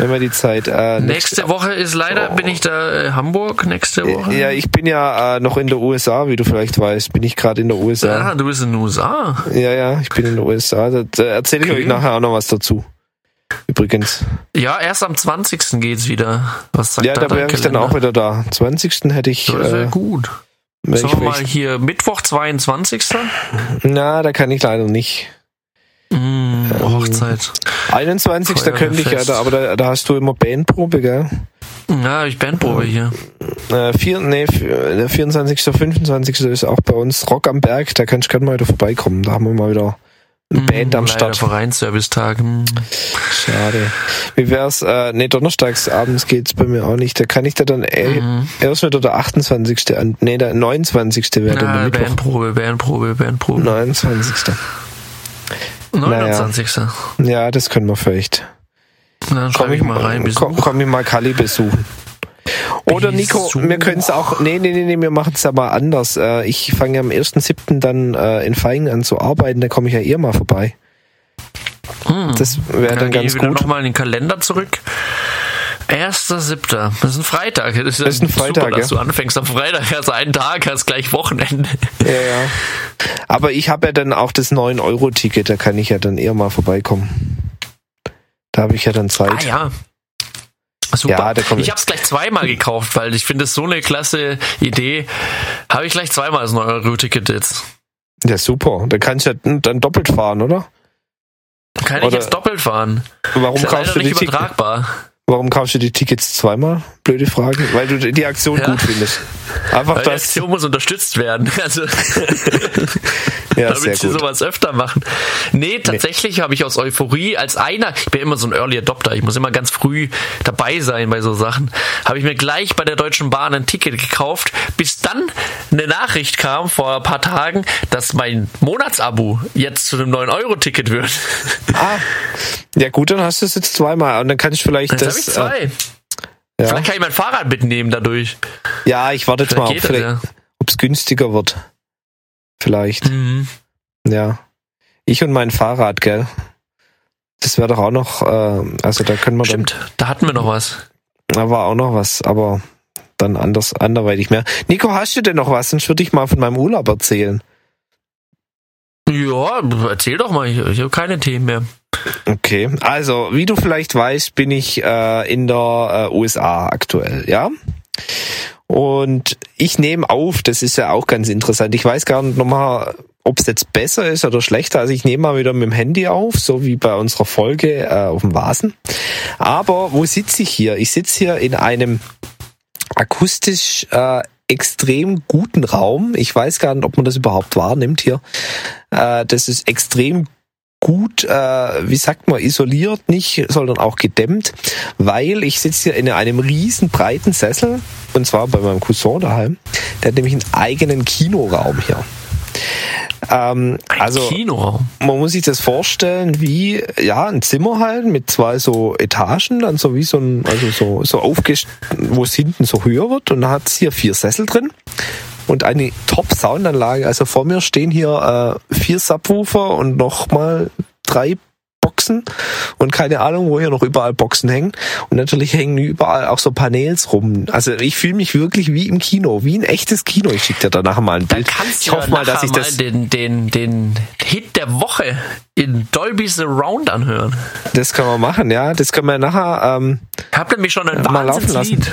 Wenn wir die Zeit. Äh, Nächste Woche ist leider, bin ich da äh, Hamburg nächste Woche. Ja, ich bin ja äh, noch in der USA, wie du vielleicht weißt. Bin ich gerade in der USA. Ah, du bist in den USA. Ja, ja, ich bin in der USA. Da, erzähle ich Okay. euch nachher auch noch was dazu. Übrigens. Ja, erst am 20. geht's wieder. Was sagt Ja, da da wäre ich dann auch wieder da. 20. hätte ich. Das wäre Äh, gut. Sagen wir mal hier Mittwoch 22. Na, da kann ich leider nicht. Mm, Hochzeit. 21. Feuerwehr könnte ich ja, da, aber da, da hast du immer Bandprobe, gell? Ja, ich Bandprobe hier. Äh, vier, nee, vier- der 24. 25. ist auch bei uns Rock am Berg. Da kannst du gerne mal wieder vorbeikommen. Da haben wir mal wieder eine Band am Start. Vereinsservice-Tag. Hm. Schade. Wie wär's? Äh, nee, donnerstags abends geht's bei mir auch nicht. Da kann ich da dann äh, Mhm. erst wieder der 28. an. Nee, der 29. wäre dann Ja, Mittwoch. Bandprobe, Bandprobe, Bandprobe. 29. 29. Ja, das können wir vielleicht. Dann Komm ich mal rein, komm, komm ich mal Kali besuchen. Oder Nico, wir können es auch, nee, nee, nee, nee, wir machen es ja mal anders. Äh, Ich fange am 1.7. dann äh, in Feingen an zu arbeiten, da komme ich ja eher mal vorbei. Hm. Das wäre dann ganz wieder gut. nochmal in den Kalender zurück. 1.7. Das ist ein Freitag. Das ist, Das ist ein Freitag, super, dass ja. du anfängst am Freitag. Also einen Tag, hast gleich Wochenende. Ja, ja. Aber ich habe ja dann auch das 9-Euro-Ticket, da kann ich ja dann eher mal vorbeikommen. Da habe ich ja dann Zeit. Ah ja. Super. Ja, ich ich. habe es gleich zweimal gekauft, weil ich finde es so eine klasse Idee. Habe ich gleich zweimal das 9-Euro-Ticket jetzt. Ja, super. Da kannst du ja dann doppelt fahren, oder? Kann ich Oder- jetzt doppelt fahren? Warum Ist ja kaufst, du nicht Tickets, übertragbar. Warum kaufst du die Tickets zweimal? Blöde Frage. Weil du die Aktion Ja. gut findest. Einfach Weil die das. Aktion muss unterstützt werden. <laughs> Also, <laughs> Ja, damit sie sowas öfter machen. Nee, tatsächlich habe ich aus Euphorie als einer, ich bin immer so ein Early Adopter, ich muss immer ganz früh dabei sein bei so Sachen, habe ich mir gleich bei der Deutschen Bahn ein Ticket gekauft, bis dann eine Nachricht kam vor ein paar Tagen, dass mein Monatsabo jetzt zu einem 9-Euro-Ticket wird. Ah, ja gut, dann hast du es jetzt zweimal und dann kann ich vielleicht das. Ich zwei. Äh, ja. Vielleicht kann ich mein Fahrrad mitnehmen dadurch. ja, ich warte jetzt mal, ob das es günstiger wird. Vielleicht. ja. Mhm. Ja. Ich und mein Fahrrad, gell? Das wäre doch auch noch, äh, also da können wir Stimmt, da hatten wir noch was. dann, da war auch noch was, aber dann anders, anderweitig mehr. Nico, hast du denn noch was? Sonst würde ich mal von meinem Urlaub erzählen. Ja, erzähl doch mal, ich, ich habe keine Themen mehr. Okay, also wie du vielleicht weißt, bin ich äh, in der äh, USA aktuell, ja. Und ich nehme auf, das ist ja auch ganz interessant. Ich weiß gar nicht nochmal, ob es jetzt besser ist oder schlechter. Also ich nehme mal wieder mit dem Handy auf, so wie bei unserer Folge äh, auf dem Vasen. Aber wo sitze ich hier? Ich sitze hier in einem akustisch äh, extrem guten Raum. Ich weiß gar nicht, ob man das überhaupt wahrnimmt hier. Äh, das ist extrem gut, äh, wie sagt man, isoliert nicht, sondern auch gedämmt, weil ich sitze hier in einem riesen breiten Sessel und zwar bei meinem Cousin daheim. Der hat nämlich einen eigenen Kinoraum hier. Ähm, Ein also Kinoraum. man muss sich das vorstellen wie ja ein Zimmer halt mit zwei so Etagen, dann so wie so ein also so so aufgest wo es hinten so höher wird und da hat es hier vier Sessel drin und eine Top Soundanlage. Also vor mir stehen hier äh, vier Subwoofer und nochmal drei Boxen und keine Ahnung, wo hier noch überall Boxen hängen. Und natürlich hängen überall auch so Panels rum. Also ich fühle mich wirklich wie im Kino, wie ein echtes Kino. Ich schicke dir danach mal ein Bild. kannst ich du hoffe mal, dass ich das, den, den, den Hit der Woche in Dolby Surround anhören. das können wir machen, ja. Das können wir nachher, ähm, Ich hab nämlich schon ein mal laufen Wahnsinnslied.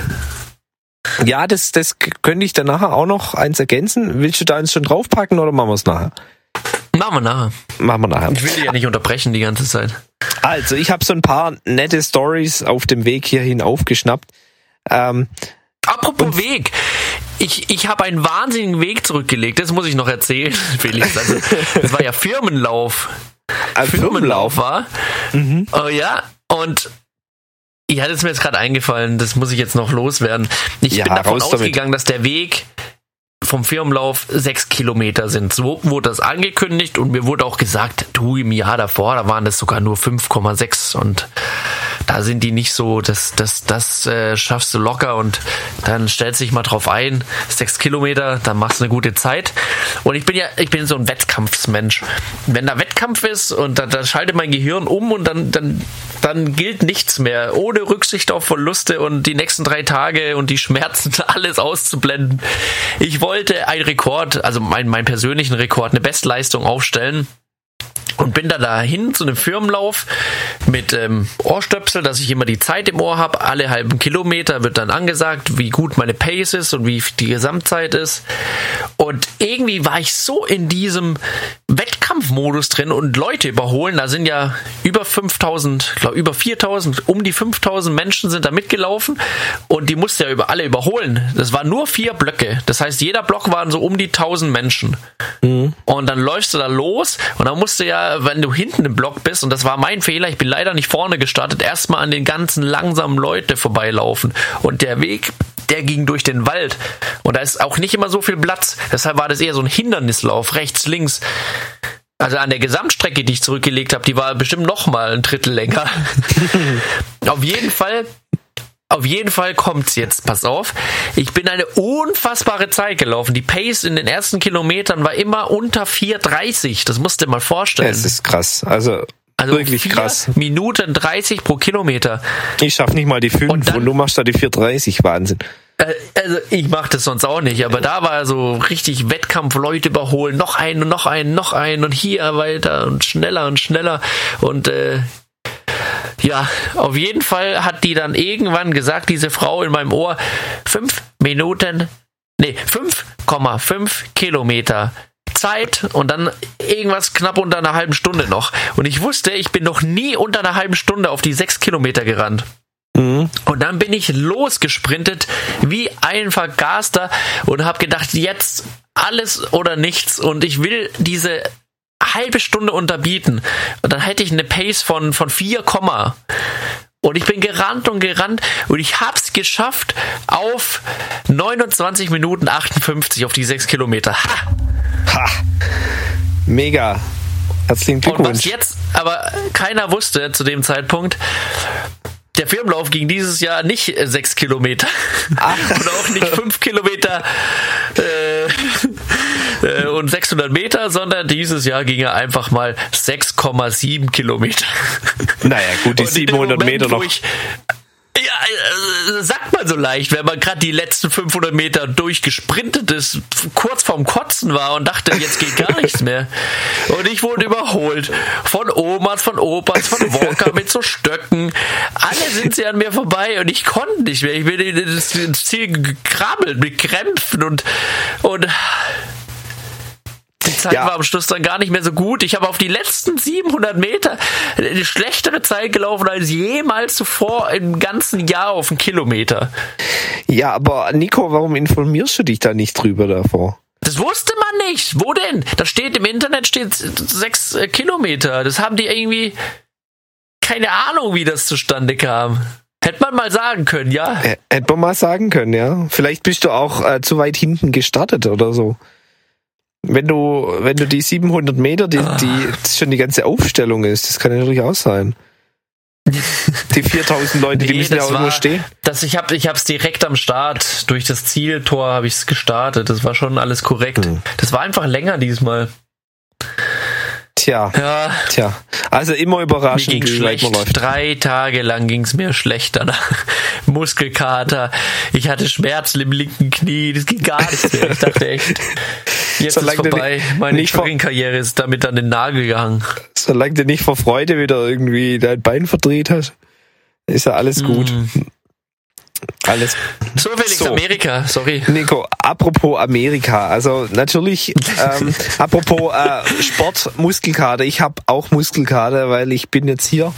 Ja, das, das könnte ich dann nachher auch noch eins ergänzen. Willst du da eins schon draufpacken oder machen wir es nachher? Machen wir nachher. Machen wir nachher. Ich will dich ja nicht unterbrechen die ganze Zeit. Also, ich habe so ein paar nette Stories auf dem Weg hierhin aufgeschnappt. Ähm, Apropos Weg. Ich, ich habe einen wahnsinnigen Weg zurückgelegt. Das muss ich noch erzählen, <laughs> Felix. Also, es war ja Firmenlauf. ein Firmenlauf war. Mhm. Oh ja. Und ja, das ist mir jetzt gerade eingefallen. Das muss ich jetzt noch loswerden. Ich Ja, bin davon raus damit. ausgegangen, dass der Weg vom Firmenlauf sechs Kilometer sind. So wurde das angekündigt und mir wurde auch gesagt, du im Jahr davor, da waren das sogar nur 5,6 und da sind die nicht so, das, das, das äh, schaffst du locker und dann stellst dich mal drauf ein, sechs Kilometer, dann machst du eine gute Zeit. Und ich bin ja, ich bin so ein Wettkampfsmensch. Wenn da Wettkampf ist und dann, dann schaltet mein Gehirn um und dann, dann, dann gilt nichts mehr, ohne Rücksicht auf Verluste und die nächsten drei Tage und die Schmerzen, <laughs> alles auszublenden. Ich wollte einen Rekord, also meinen mein persönlichen Rekord, eine Bestleistung aufstellen und bin dann dahin zu einem Firmenlauf mit ähm, Ohrstöpsel, dass ich immer die Zeit im Ohr habe. Alle halben Kilometer wird dann angesagt, wie gut meine Pace ist und wie die Gesamtzeit ist. Und irgendwie war ich so in diesem Wettkampfmodus drin und Leute überholen. Da sind ja über 5000, glaube über 4000, um die 5000 Menschen sind da mitgelaufen und die musste ja über alle überholen. Das waren nur vier Blöcke. Das heißt, jeder Block waren so um die 1000 Menschen. Und dann läufst du da los und dann musst du ja, wenn du hinten im Block bist, und das war mein Fehler, ich bin leider nicht vorne gestartet, erstmal an den ganzen langsamen Leute vorbeilaufen. Und der Weg, der ging durch den Wald. Und da ist auch nicht immer so viel Platz. Deshalb war das eher so ein Hindernislauf, rechts, links. Also an der Gesamtstrecke, die ich zurückgelegt habe, die war bestimmt noch mal ein Drittel länger. <laughs> auf jeden Fall auf jeden Fall kommt's jetzt. Pass auf. Ich bin eine unfassbare Zeit gelaufen. Die Pace in den ersten Kilometern war immer unter 4,30. Das musst du dir mal vorstellen. Es ist krass. Also, also wirklich krass. Minuten 30 pro Kilometer. Ich schaff nicht mal die 5 und, dann, und du machst da die 4,30. Wahnsinn. Äh, also ich mache das sonst auch nicht, aber da war so richtig Wettkampf, Leute überholen, noch einen und noch einen, noch einen und hier weiter und schneller und schneller und äh, ja, auf jeden Fall hat die dann irgendwann gesagt, diese Frau in meinem Ohr, fünf Minuten, nee, 5,5 Kilometer Zeit und dann irgendwas knapp unter einer halben Stunde noch. Und ich wusste, ich bin noch nie unter einer halben Stunde auf die sechs Kilometer gerannt. Mhm. Und dann bin ich losgesprintet wie ein Vergaster und habe gedacht, jetzt alles oder nichts. Und ich will diese halbe Stunde unterbieten. Und dann hätte ich eine Pace von, von 4, und ich bin gerannt und gerannt und ich hab's geschafft auf 29 Minuten 58 auf die 6 Kilometer. Ha! ha. Mega. Herzlichen Glückwunsch. Und was jetzt aber keiner wusste zu dem Zeitpunkt, der Firmenlauf ging dieses Jahr nicht äh, sechs Kilometer Ach. und auch nicht fünf Kilometer äh, äh, und 600 Meter, sondern dieses Jahr ging er einfach mal 6,7 Kilometer. Naja, gut, die 700 Moment, Meter noch. Ja, äh, so leicht, wenn man gerade die letzten 500 Meter durchgesprintet ist, kurz vorm Kotzen war und dachte, jetzt geht gar <laughs> nichts mehr. Und ich wurde überholt von Omas, von Opas, von Walker <laughs> mit so Stöcken. Alle sind sie an mir vorbei und ich konnte nicht mehr. Ich bin ins Ziel gekrabbelt mit Krämpfen und, und Zeit ja. war am Schluss dann gar nicht mehr so gut. Ich habe auf die letzten 700 Meter eine schlechtere Zeit gelaufen als jemals zuvor im ganzen Jahr auf einen Kilometer. Ja, aber Nico, warum informierst du dich da nicht drüber davor? Das wusste man nicht. Wo denn? Da steht im Internet steht sechs äh, Kilometer. Das haben die irgendwie keine Ahnung, wie das zustande kam. Hätte man mal sagen können, ja. Hätte man mal sagen können, ja. Vielleicht bist du auch äh, zu weit hinten gestartet oder so. Wenn du, wenn du die 700 Meter, die, ah. die schon die ganze Aufstellung ist, das kann ja natürlich auch sein. <laughs> Die 4000 Leute, die nee, müssen ja auch war, nur stehen. Das, ich habe ich hab's direkt am Start, durch das Zieltor habe ich es gestartet. Das war schon alles korrekt. Hm. Das war einfach länger diesmal. Tja. Ja. Tja. Also immer überraschend, wie weit man läuft. Drei Tage lang ging es mir schlecht danach. <laughs> Muskelkater. Ich hatte Schmerzen im linken Knie. Das ging gar nicht mehr. Ich dachte echt, jetzt Solange ist vorbei. Meine Karriere ist damit an den Nagel gehangen. Solange du nicht vor Freude wieder irgendwie dein Bein verdreht hast, ist ja alles gut. Mm. Alles. So, Felix, so. Amerika, sorry. Nico, apropos Amerika, also natürlich, ähm, <laughs> apropos äh, Sport, Muskelkater, ich habe auch Muskelkater, weil ich bin jetzt hier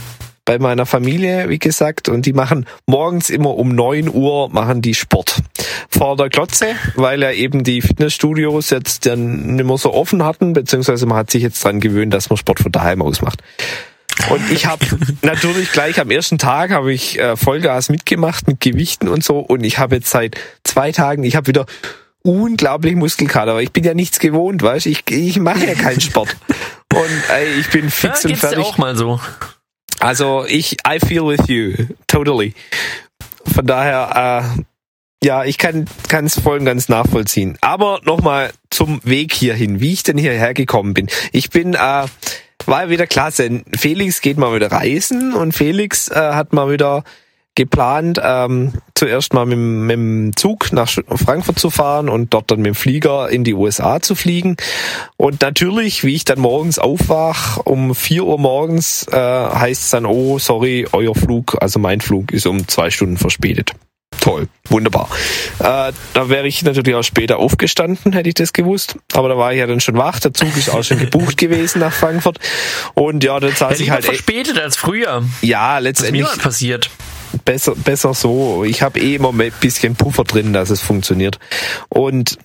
bei meiner Familie, wie gesagt, und die machen morgens immer um neun Uhr machen die Sport vor der Klotze, weil ja eben die Fitnessstudios jetzt dann nicht mehr so offen hatten, beziehungsweise man hat sich jetzt dran gewöhnt, dass man Sport von daheim aus macht. Und ich habe <laughs> natürlich gleich am ersten Tag habe ich äh, Vollgas mitgemacht mit Gewichten und so. Und ich habe jetzt seit zwei Tagen, ich habe wieder unglaublich Muskelkater, aber ich bin ja nichts gewohnt, weißt ich, ich mache ja keinen Sport. <laughs> Und ey, ich bin fix ja, und fertig. Dir auch mal so. Also ich, I feel with you, totally. Von daher, äh, ja, ich kann es voll und ganz nachvollziehen. Aber nochmal zum Weg hierhin, wie ich denn hierher gekommen bin. Ich bin äh, war ja wieder klasse. Felix geht mal wieder reisen und Felix äh, hat mal wieder geplant, ähm, zuerst mal mit, mit dem Zug nach Frankfurt zu fahren und dort dann mit dem Flieger in die USA zu fliegen. Und natürlich, wie ich dann morgens aufwach, um vier Uhr morgens, äh, heißt es dann, oh, sorry, euer Flug, also mein Flug ist um zwei Stunden verspätet. Toll, wunderbar. Äh, da wäre ich natürlich auch später aufgestanden, hätte ich das gewusst. Aber da war ich ja dann schon wach. Der Zug ist auch schon gebucht gewesen nach Frankfurt. Und ja, dann saß ja, ich halt. verspätet als früher. Ja, letztendlich. Was mir passiert. Besser, besser so. Ich habe eh immer ein bisschen Puffer drin, dass es funktioniert. Und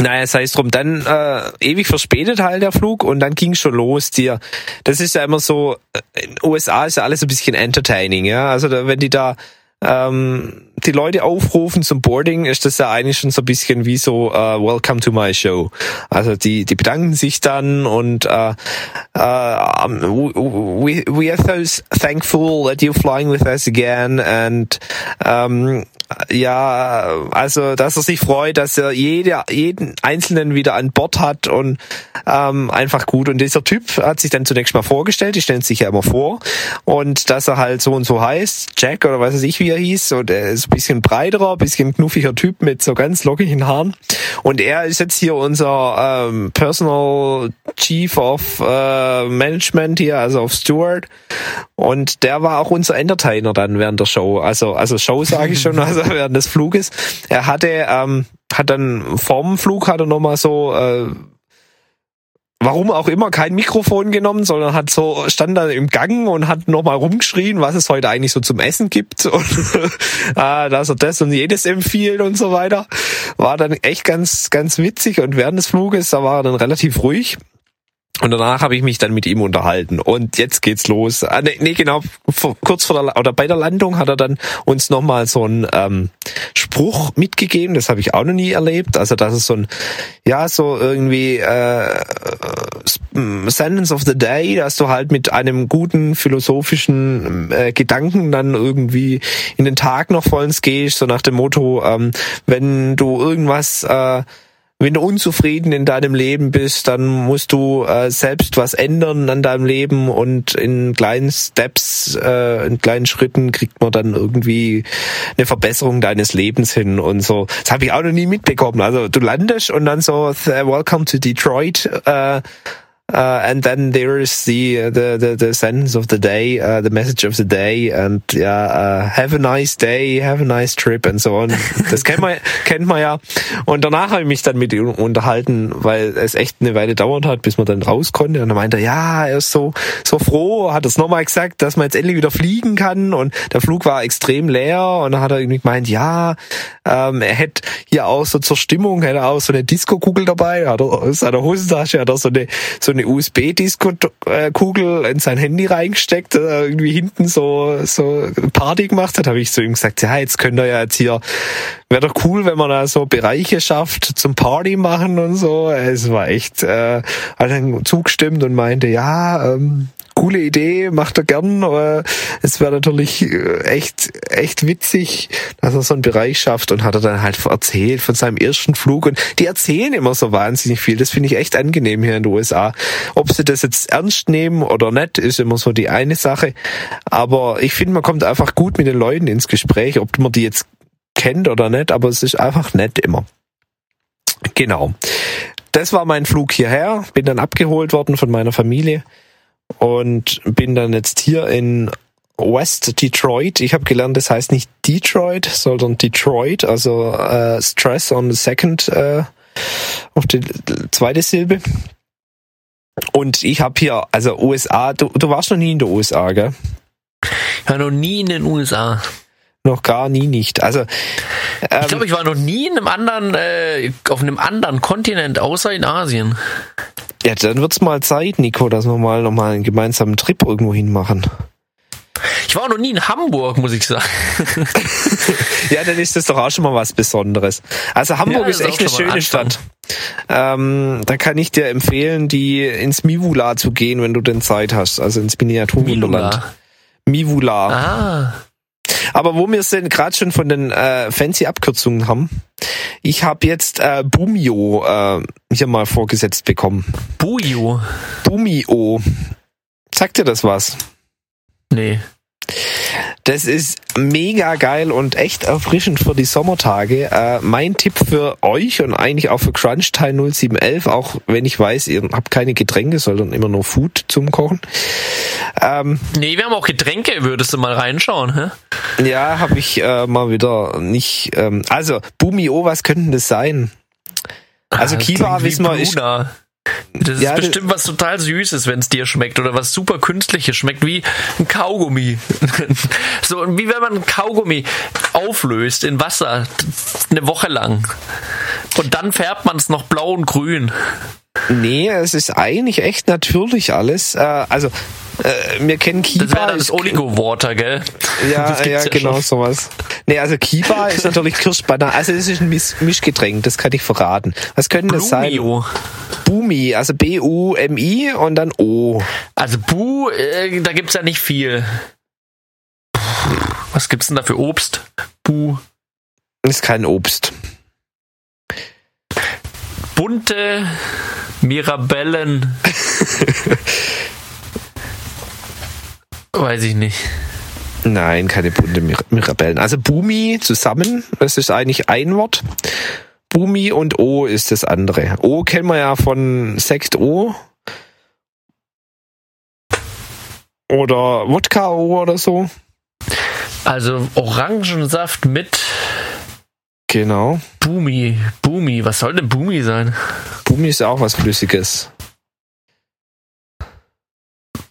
naja, sei es drum, dann äh, ewig verspätet halt der Flug und dann ging schon los. Dir, das ist ja immer so, äh, in den USA ist ja alles ein bisschen entertaining, ja. Also da, wenn die da ähm, die Leute aufrufen zum Boarding, ist das ja eigentlich schon so ein bisschen wie so uh, Welcome to my show. Also die die bedanken sich dann und uh, uh, we we are so thankful that you're flying with us again and um, ja, also dass er sich freut, dass er jede, jeden Einzelnen wieder an Bord hat und ähm, einfach gut. Und dieser Typ hat sich dann zunächst mal vorgestellt, die stellen sich ja immer vor und dass er halt so und so heißt, Jack oder was weiß ich, wie er hieß, und er ist ein bisschen breiterer, ein bisschen knuffiger Typ mit so ganz lockigen Haaren. Und er ist jetzt hier unser ähm, Personal Chief of äh, Management hier, also of Steward. Und der war auch unser Entertainer dann während der Show. Also, also Show sage ich schon, <laughs> also während des Fluges. Er hatte, ähm, hat dann vorm Flug hat er nochmal so äh, warum auch immer kein Mikrofon genommen, sondern hat so stand da im Gang und hat nochmal rumgeschrien, was es heute eigentlich so zum Essen gibt <laughs> und äh, dass er das und jedes empfiehlt und so weiter. War dann echt ganz ganz witzig und während des Fluges da war er dann relativ ruhig und danach habe ich mich dann mit ihm unterhalten. Und jetzt geht's los. Ah, nee, nee, genau, vor, kurz vor der oder bei der Landung hat er dann uns nochmal so einen ähm, Spruch mitgegeben. Das habe ich auch noch nie erlebt. Also das ist so ein, ja, so irgendwie äh, Sentence of the Day, dass du halt mit einem guten philosophischen äh, Gedanken dann irgendwie in den Tag noch vollends gehst, so nach dem Motto, ähm, wenn du irgendwas äh, wenn du unzufrieden in deinem Leben bist, dann musst du äh, selbst was ändern an deinem Leben und in kleinen Steps, äh, in kleinen Schritten kriegt man dann irgendwie eine Verbesserung deines Lebens hin und so. Das habe ich auch noch nie mitbekommen. Also du landest und dann so Welcome to Detroit. Äh, Uh, and then there is the, the, the, the sentence of the day, uh, the message of the day, and ja, uh, have a nice day, have a nice trip and so on. Das kennt man, <laughs> kennt man ja. Und danach habe ich mich dann mit ihm unterhalten, weil es echt eine Weile dauert hat, bis man dann raus konnte. Und dann meinte er, ja, er ist so, so froh, hat es nochmal gesagt, dass man jetzt endlich wieder fliegen kann. Und der Flug war extrem leer. Und dann hat er irgendwie gemeint, ja, ähm, er hätte hier auch so zur Stimmung, hätte er auch so eine Disco-Kugel dabei, hat er aus seiner Hosentasche, hat er so eine, so eine eine USB-Disco-Kugel in sein Handy reingesteckt, äh, irgendwie hinten so, so Party gemacht hat, habe ich zu ihm gesagt, ja, jetzt könnt ihr ja jetzt hier, wäre doch cool, wenn man da so Bereiche schafft zum Party machen und so. Es war echt, äh, hat dann zugestimmt und meinte, ja, ähm, coole Idee, macht er gern. Aber es wäre natürlich äh, echt, echt witzig, dass er so einen Bereich schafft und hat er dann halt erzählt von seinem ersten Flug. Und die erzählen immer so wahnsinnig viel. Das finde ich echt angenehm hier in den USA. Ob sie das jetzt ernst nehmen oder nicht, ist immer so die eine Sache. Aber ich finde, man kommt einfach gut mit den Leuten ins Gespräch, ob man die jetzt kennt oder nicht, aber es ist einfach nett immer. Genau. Das war mein Flug hierher, bin dann abgeholt worden von meiner Familie und bin dann jetzt hier in West Detroit. Ich habe gelernt, das heißt nicht Detroit, sondern Detroit, also äh, Stress on the second äh, auf die zweite Silbe. Und ich habe hier, also USA, du, du warst noch nie in den USA, gell? Ich war noch nie in den USA. Noch gar nie nicht. Also ähm, ich glaube, ich war noch nie in einem anderen, äh, auf einem anderen Kontinent außer in Asien. Ja, dann wird's mal Zeit, Nico, dass wir mal nochmal einen gemeinsamen Trip irgendwo hin machen. Ich war noch nie in Hamburg, muss ich sagen. <laughs> ja, dann ist das doch auch schon mal was Besonderes. Also Hamburg ja, ist, echt eine schöne Stadt. Ähm, da kann ich dir empfehlen, die ins Mivula zu gehen, wenn du denn Zeit hast. Also ins Miniaturwunderland. Mivula. Ah. Aber wo wir es denn gerade schon von den äh, fancy Abkürzungen haben, ich habe jetzt äh, Bumio äh, hier mal vorgesetzt bekommen. Bujo? Bumio. Sagt dir das was? Nee. Das ist mega geil und echt erfrischend für die Sommertage. Äh, mein Tipp für euch und eigentlich auch für Crunch Teil 0711, auch wenn ich weiß, ihr habt keine Getränke, sondern immer nur Food zum Kochen. Ähm, nee, wir haben auch Getränke, würdest du mal reinschauen, hä? Ja, habe ich äh, mal wieder nicht. Ähm, also, Bumio, was könnte das sein? Also ah, Kiba wissen wir ist. Das ist ja, bestimmt was total Süßes, wenn es dir schmeckt oder was super Künstliches schmeckt, wie ein Kaugummi. <laughs> so wie wenn man ein Kaugummi auflöst in Wasser eine Woche lang und dann färbt man es noch blau und grün. Nee, es ist eigentlich echt natürlich alles. Äh, also Äh, wir kennen Kiba. Das wäre dann das Oligo-Water, gell? Ja, <laughs> ja, ja genau schon. sowas. Nee, also Kiba ist natürlich Kirschbanane. Also das ist ein Misch Mischgetränk, das kann ich verraten. Was könnte das sein? Blumio. Bumi, also B-U-M-I und dann O. Also Bu, äh, da gibt's ja nicht viel. Was gibt's denn da für Obst? Bu. Ist kein Obst. Bunte Mirabellen. <laughs> Weiß ich nicht. Nein, keine bunte Mir Mirabellen. Also Bumi zusammen, das ist eigentlich ein Wort. Bumi und O ist das andere. O kennen wir ja von Sekt O. Oder Wodka O oder so. Also Orangensaft mit Genau. Bumi. Bumi. Was soll denn Bumi sein? Bumi ist auch was Flüssiges.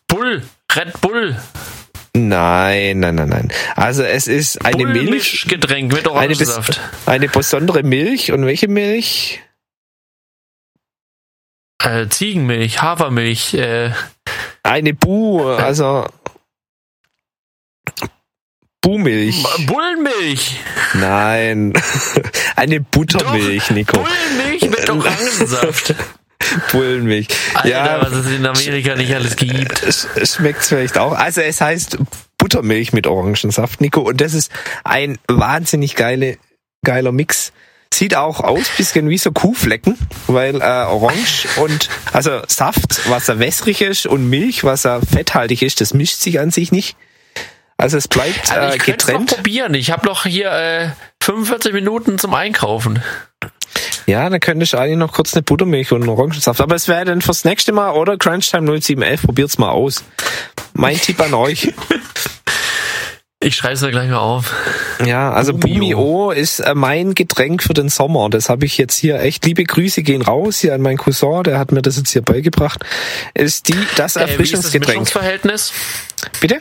Bull. Red Bull. Nein, nein, nein, nein. Also es ist eine Milch, Bullmischgetränk mit eine, Orangensaft. eine besondere Milch. Und welche Milch? Äh, Ziegenmilch, Hafermilch, äh, Eine Bu, also Buhmilch. Bullenmilch. Nein. <laughs> Eine Buttermilch, Nico. Bullenmilch mit <laughs> Orangensaft. Bullenmilch. Alter, ja, was es in Amerika nicht alles gibt. schmeckt vielleicht auch. Also es heißt Buttermilch mit Orangensaft, Nico. Und das ist ein wahnsinnig geile, geiler Mix. Sieht auch aus bisschen wie so Kuhflecken, weil äh, Orange und also Saft, was er wässrig ist, und Milch, was er fetthaltig ist, das mischt sich an sich nicht. Also es bleibt Also äh, ich könnte noch getrennt. probieren. Ich habe noch hier äh, 45 Minuten zum Einkaufen. Ja, dann könntest du eigentlich noch kurz eine Buttermilch und einen Orangensaft. Aber es wäre dann fürs nächste Mal oder Crunch Time 0711, probiert's mal aus. Mein <laughs> Tipp an euch. Ich schreibe es mir gleich mal auf. Ja, also Bumio. Ist äh, mein Getränk für den Sommer. Das habe ich jetzt hier echt. Liebe Grüße gehen raus hier an meinen Cousin, der hat mir das jetzt hier beigebracht. Ist die das Äh, wie ist das Erfrischungsgetränk. Mischungsverhältnis? Bitte?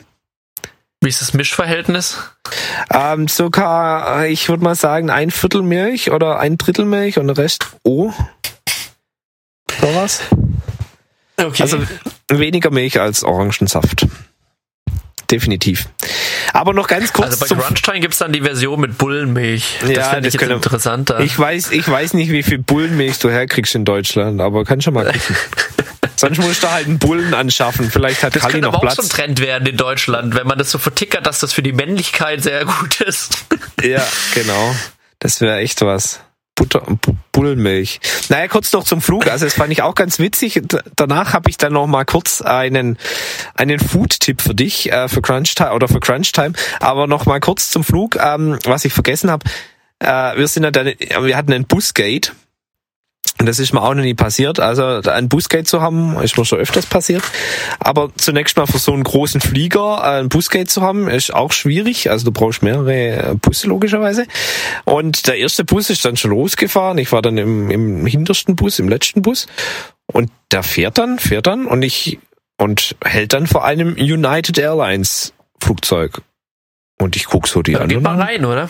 Wie ist das Mischverhältnis? Ähm, circa, äh, ich würde mal sagen, ein Viertel Milch oder ein Drittel Milch und der Rest O. Sowas. Okay. Also weniger Milch als Orangensaft. Definitiv. Aber noch ganz kurz Also bei Crunchtime gibt's dann die Version mit Bullenmilch. Das Ja, finde das ich jetzt interessanter. Ich weiß, ich weiß nicht, wie viel Bullenmilch du herkriegst in Deutschland, aber kann schon mal <laughs> gucken. Sonst musst du halt einen Bullen anschaffen. Vielleicht hat das Kali könnte noch aber auch so ein Platz. Trend werden in Deutschland, wenn man das so vertickert, dass das für die Männlichkeit sehr gut ist. Ja, genau. Das wäre echt was. Butter, Bu- Bullenmilch. Naja, kurz noch zum Flug. Also das fand ich auch ganz witzig. Danach habe ich dann noch mal kurz einen einen Food-Tipp für dich äh, für Crunch Time oder für Crunch Time. Aber noch mal kurz zum Flug, ähm, was ich vergessen habe. Äh, wir sind ja dann, wir hatten ein Busgate. Und das ist mir auch noch nie passiert. Also ein Busgate zu haben, ist mir schon öfters passiert. Aber zunächst mal für so einen großen Flieger äh, ein Busgate zu haben, ist auch schwierig. Also du brauchst mehrere Busse logischerweise. Und der erste Bus ist dann schon losgefahren. Ich war dann im, im hintersten Bus, im letzten Bus. Und der fährt dann, fährt dann und ich und hält dann vor einem United Airlines Flugzeug. Und ich guck so die Dann geht anderen mal an. rein, oder?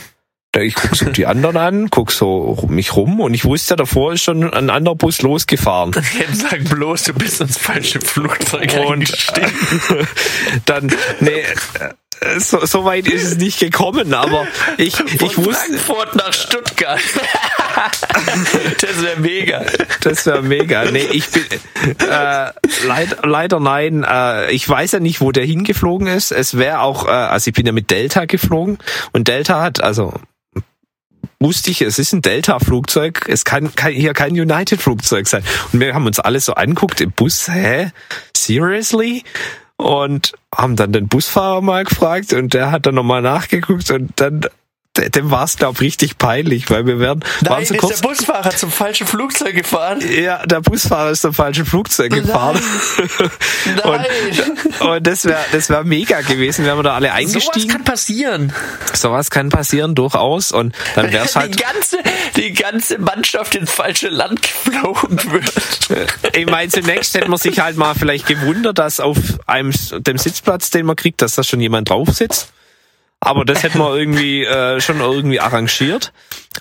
Da Ich guck so die anderen an, guck so mich rum und ich wusste, davor ist schon ein anderer Bus losgefahren. <laughs> Jetzt sag bloß, du bist ins falsche Flugzeug Und <laughs> dann, nee, äh, so, so weit ist es nicht gekommen, aber ich, ich Von wusste, Frankfurt nach Stuttgart. <laughs> das wäre mega. das wäre mega. Nee, ich bin, äh, leid, leider nein, äh, ich weiß ja nicht, wo der hingeflogen ist. Es wäre auch, äh, also ich bin ja mit Delta geflogen und Delta hat, also wusste ich, es ist ein Delta-Flugzeug, es kann, kann hier kein United-Flugzeug sein. Und wir haben uns alle so anguckt im Bus, hä? Seriously? Und haben dann den Busfahrer mal gefragt und der hat dann nochmal nachgeguckt und dann, dem war es, glaube richtig peinlich, weil wir werden, waren Nein, so ist kurz, der Busfahrer zum falschen Flugzeug gefahren. ja, der Busfahrer ist zum falschen Flugzeug gefahren. Nein. Und, und das wäre das wär mega gewesen, wären wir da alle Sowas eingestiegen. kann passieren. Sowas kann passieren, durchaus. Und dann wäre es Die halt, ganze, die ganze Mannschaft ins falsche Land geflogen wird. ich meine, zunächst hätte man sich halt mal vielleicht gewundert, dass auf einem dem Sitzplatz, den man kriegt, dass da schon jemand drauf sitzt. Aber das hätte man irgendwie äh, schon irgendwie arrangiert.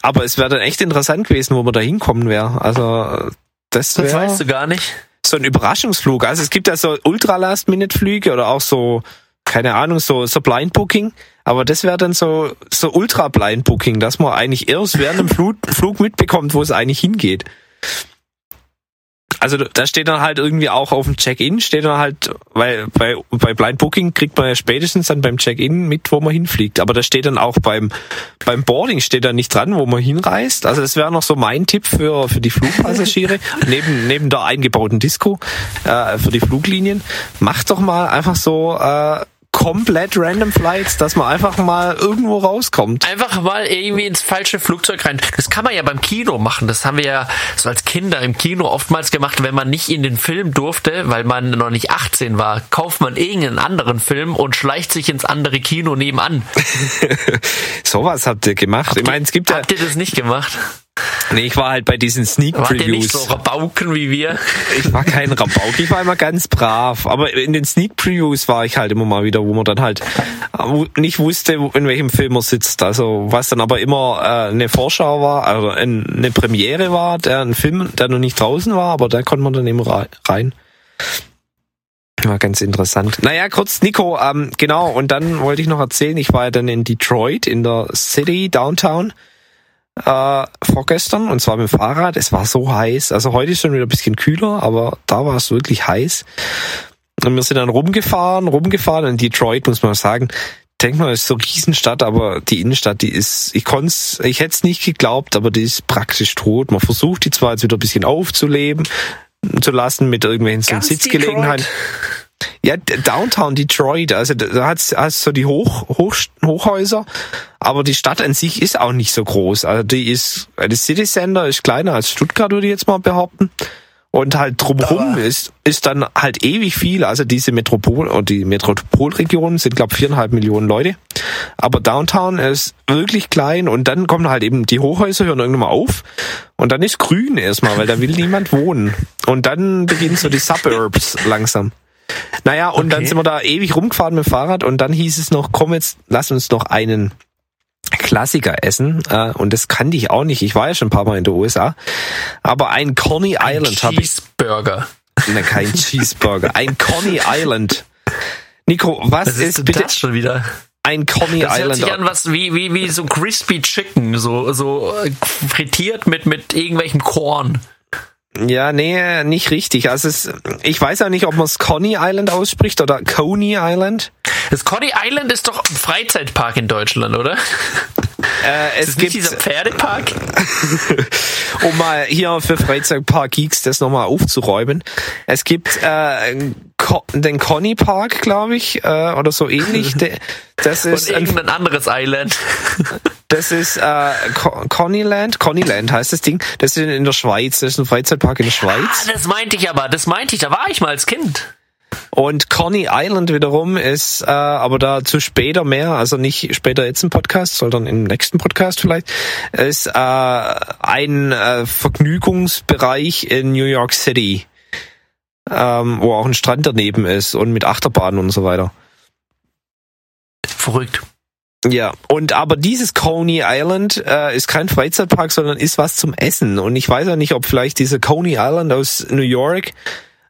Aber es wäre dann echt interessant gewesen, wo man da hinkommen wäre. Also das Das weißt du gar nicht. so ein Überraschungsflug. Also es gibt ja so Ultra-Last-Minute-Flüge oder auch so, keine Ahnung, so, so Blind Booking. Aber das wäre dann so, so Ultra-Blind Booking, dass man eigentlich erst während dem Flug, Flug mitbekommt, wo es eigentlich hingeht also da steht dann halt irgendwie auch auf dem Check-in, steht dann halt, weil bei, bei Blind Booking kriegt man ja spätestens dann beim Check-in mit, wo man hinfliegt. Aber da steht dann auch beim, beim Boarding steht da nicht dran, wo man hinreist. Also das wäre noch so mein Tipp für, für die Flugpassagiere, <laughs> neben, neben der eingebauten Disco, äh, für die Fluglinien. Macht doch mal einfach so, äh, komplett random Flights, dass man einfach mal irgendwo rauskommt. Einfach mal irgendwie ins falsche Flugzeug rein. Das kann man ja beim Kino machen. Das haben wir ja so als Kinder im Kino oftmals gemacht, wenn man nicht in den Film durfte, weil man noch nicht 18 war, kauft man irgendeinen anderen Film und schleicht sich ins andere Kino nebenan. <laughs> Sowas habt ihr gemacht. Habt ich meine, es gibt ja. Habt ihr das nicht gemacht? Nee, ich war halt bei diesen Sneak Previews. Wart ihr nicht so Rabauken wie wir? Ich war kein Rabauk, ich war immer ganz brav. Aber in den Sneak Previews war ich halt immer mal wieder, wo man dann halt äh, nicht wusste, in welchem Film er sitzt. Also was dann aber immer äh, eine Vorschau war, also eine Premiere war, der ein Film, der noch nicht draußen war, aber da konnte man dann immer rein. War ganz interessant. Naja, kurz, Nico, ähm, genau, und dann wollte ich noch erzählen, ich war ja dann in Detroit, in der City, Downtown äh, vorgestern und zwar mit dem Fahrrad. Es war so heiß. Also heute ist schon wieder ein bisschen kühler, aber da war es wirklich heiß. Und wir sind dann rumgefahren, rumgefahren. In Detroit muss man sagen, denkt man, es ist so eine Riesenstadt, aber die Innenstadt, die ist, ich konnte ich hätte es nicht geglaubt, aber die ist praktisch tot. Man versucht die zwar jetzt wieder ein bisschen aufzuleben zu lassen mit irgendwelchen so Sitzgelegenheiten. Detroit. Ja, Downtown Detroit, also da hat's, hat's so die Hoch, Hoch, Hochhäuser, aber die Stadt an sich ist auch nicht so groß. Also die ist, das City Center ist kleiner als Stuttgart, würde ich jetzt mal behaupten. Und halt drumherum ist, ist dann halt ewig viel. Also diese Metropol oder die Metropolregionen sind, glaube viereinhalb Millionen Leute. Aber Downtown ist wirklich klein und dann kommen halt eben die Hochhäuser, hören irgendwann mal auf. Und dann ist grün erstmal, weil da will niemand wohnen. Und dann beginnen so die <laughs> Suburbs langsam. Naja, und okay. dann sind wir da ewig rumgefahren mit dem Fahrrad und dann hieß es noch, komm jetzt, lass uns noch einen Klassiker essen. Äh, und das kannte ich auch nicht. Ich war ja schon ein paar Mal in den USA. Aber ein Coney ein Island habe ich. Cheeseburger. Na, kein Cheeseburger. Ein Coney <laughs> Island. Nico, was, was ist, ist bitte das schon wieder? Ein Coney das Island. Das hört sich an was wie, wie, wie so Crispy Chicken, so, so äh, frittiert mit, mit irgendwelchem Korn. Ja, nee, nicht richtig. Also es, ich weiß auch nicht, ob man es Coney Island ausspricht oder Coney Island. Das Coney Island ist doch ein Freizeitpark in Deutschland, oder? <laughs> Äh, es ist gibt dieser Pferdepark. <laughs> um mal hier für Freizeitpark Geeks das nochmal aufzuräumen. Es gibt äh, den Conny Park, glaube ich, äh, oder so ähnlich. <laughs> Das ist Und irgendein anderes Island. <laughs> Das ist äh, Connyland, Connyland heißt das Ding. Das ist in der Schweiz, das ist ein Freizeitpark in der Schweiz. Ah, das meinte ich aber, das meinte ich, da war ich mal als Kind. Und Conny Island wiederum ist, äh, aber dazu später mehr, also nicht später jetzt im Podcast, sondern im nächsten Podcast vielleicht, ist äh, ein äh, Vergnügungsbereich in New York City, ähm, wo auch ein Strand daneben ist und mit Achterbahnen und so weiter. Verrückt. Ja, und aber dieses Coney Island äh, ist kein Freizeitpark, sondern ist was zum Essen. Und ich weiß ja nicht, ob vielleicht diese Coney Island aus New York,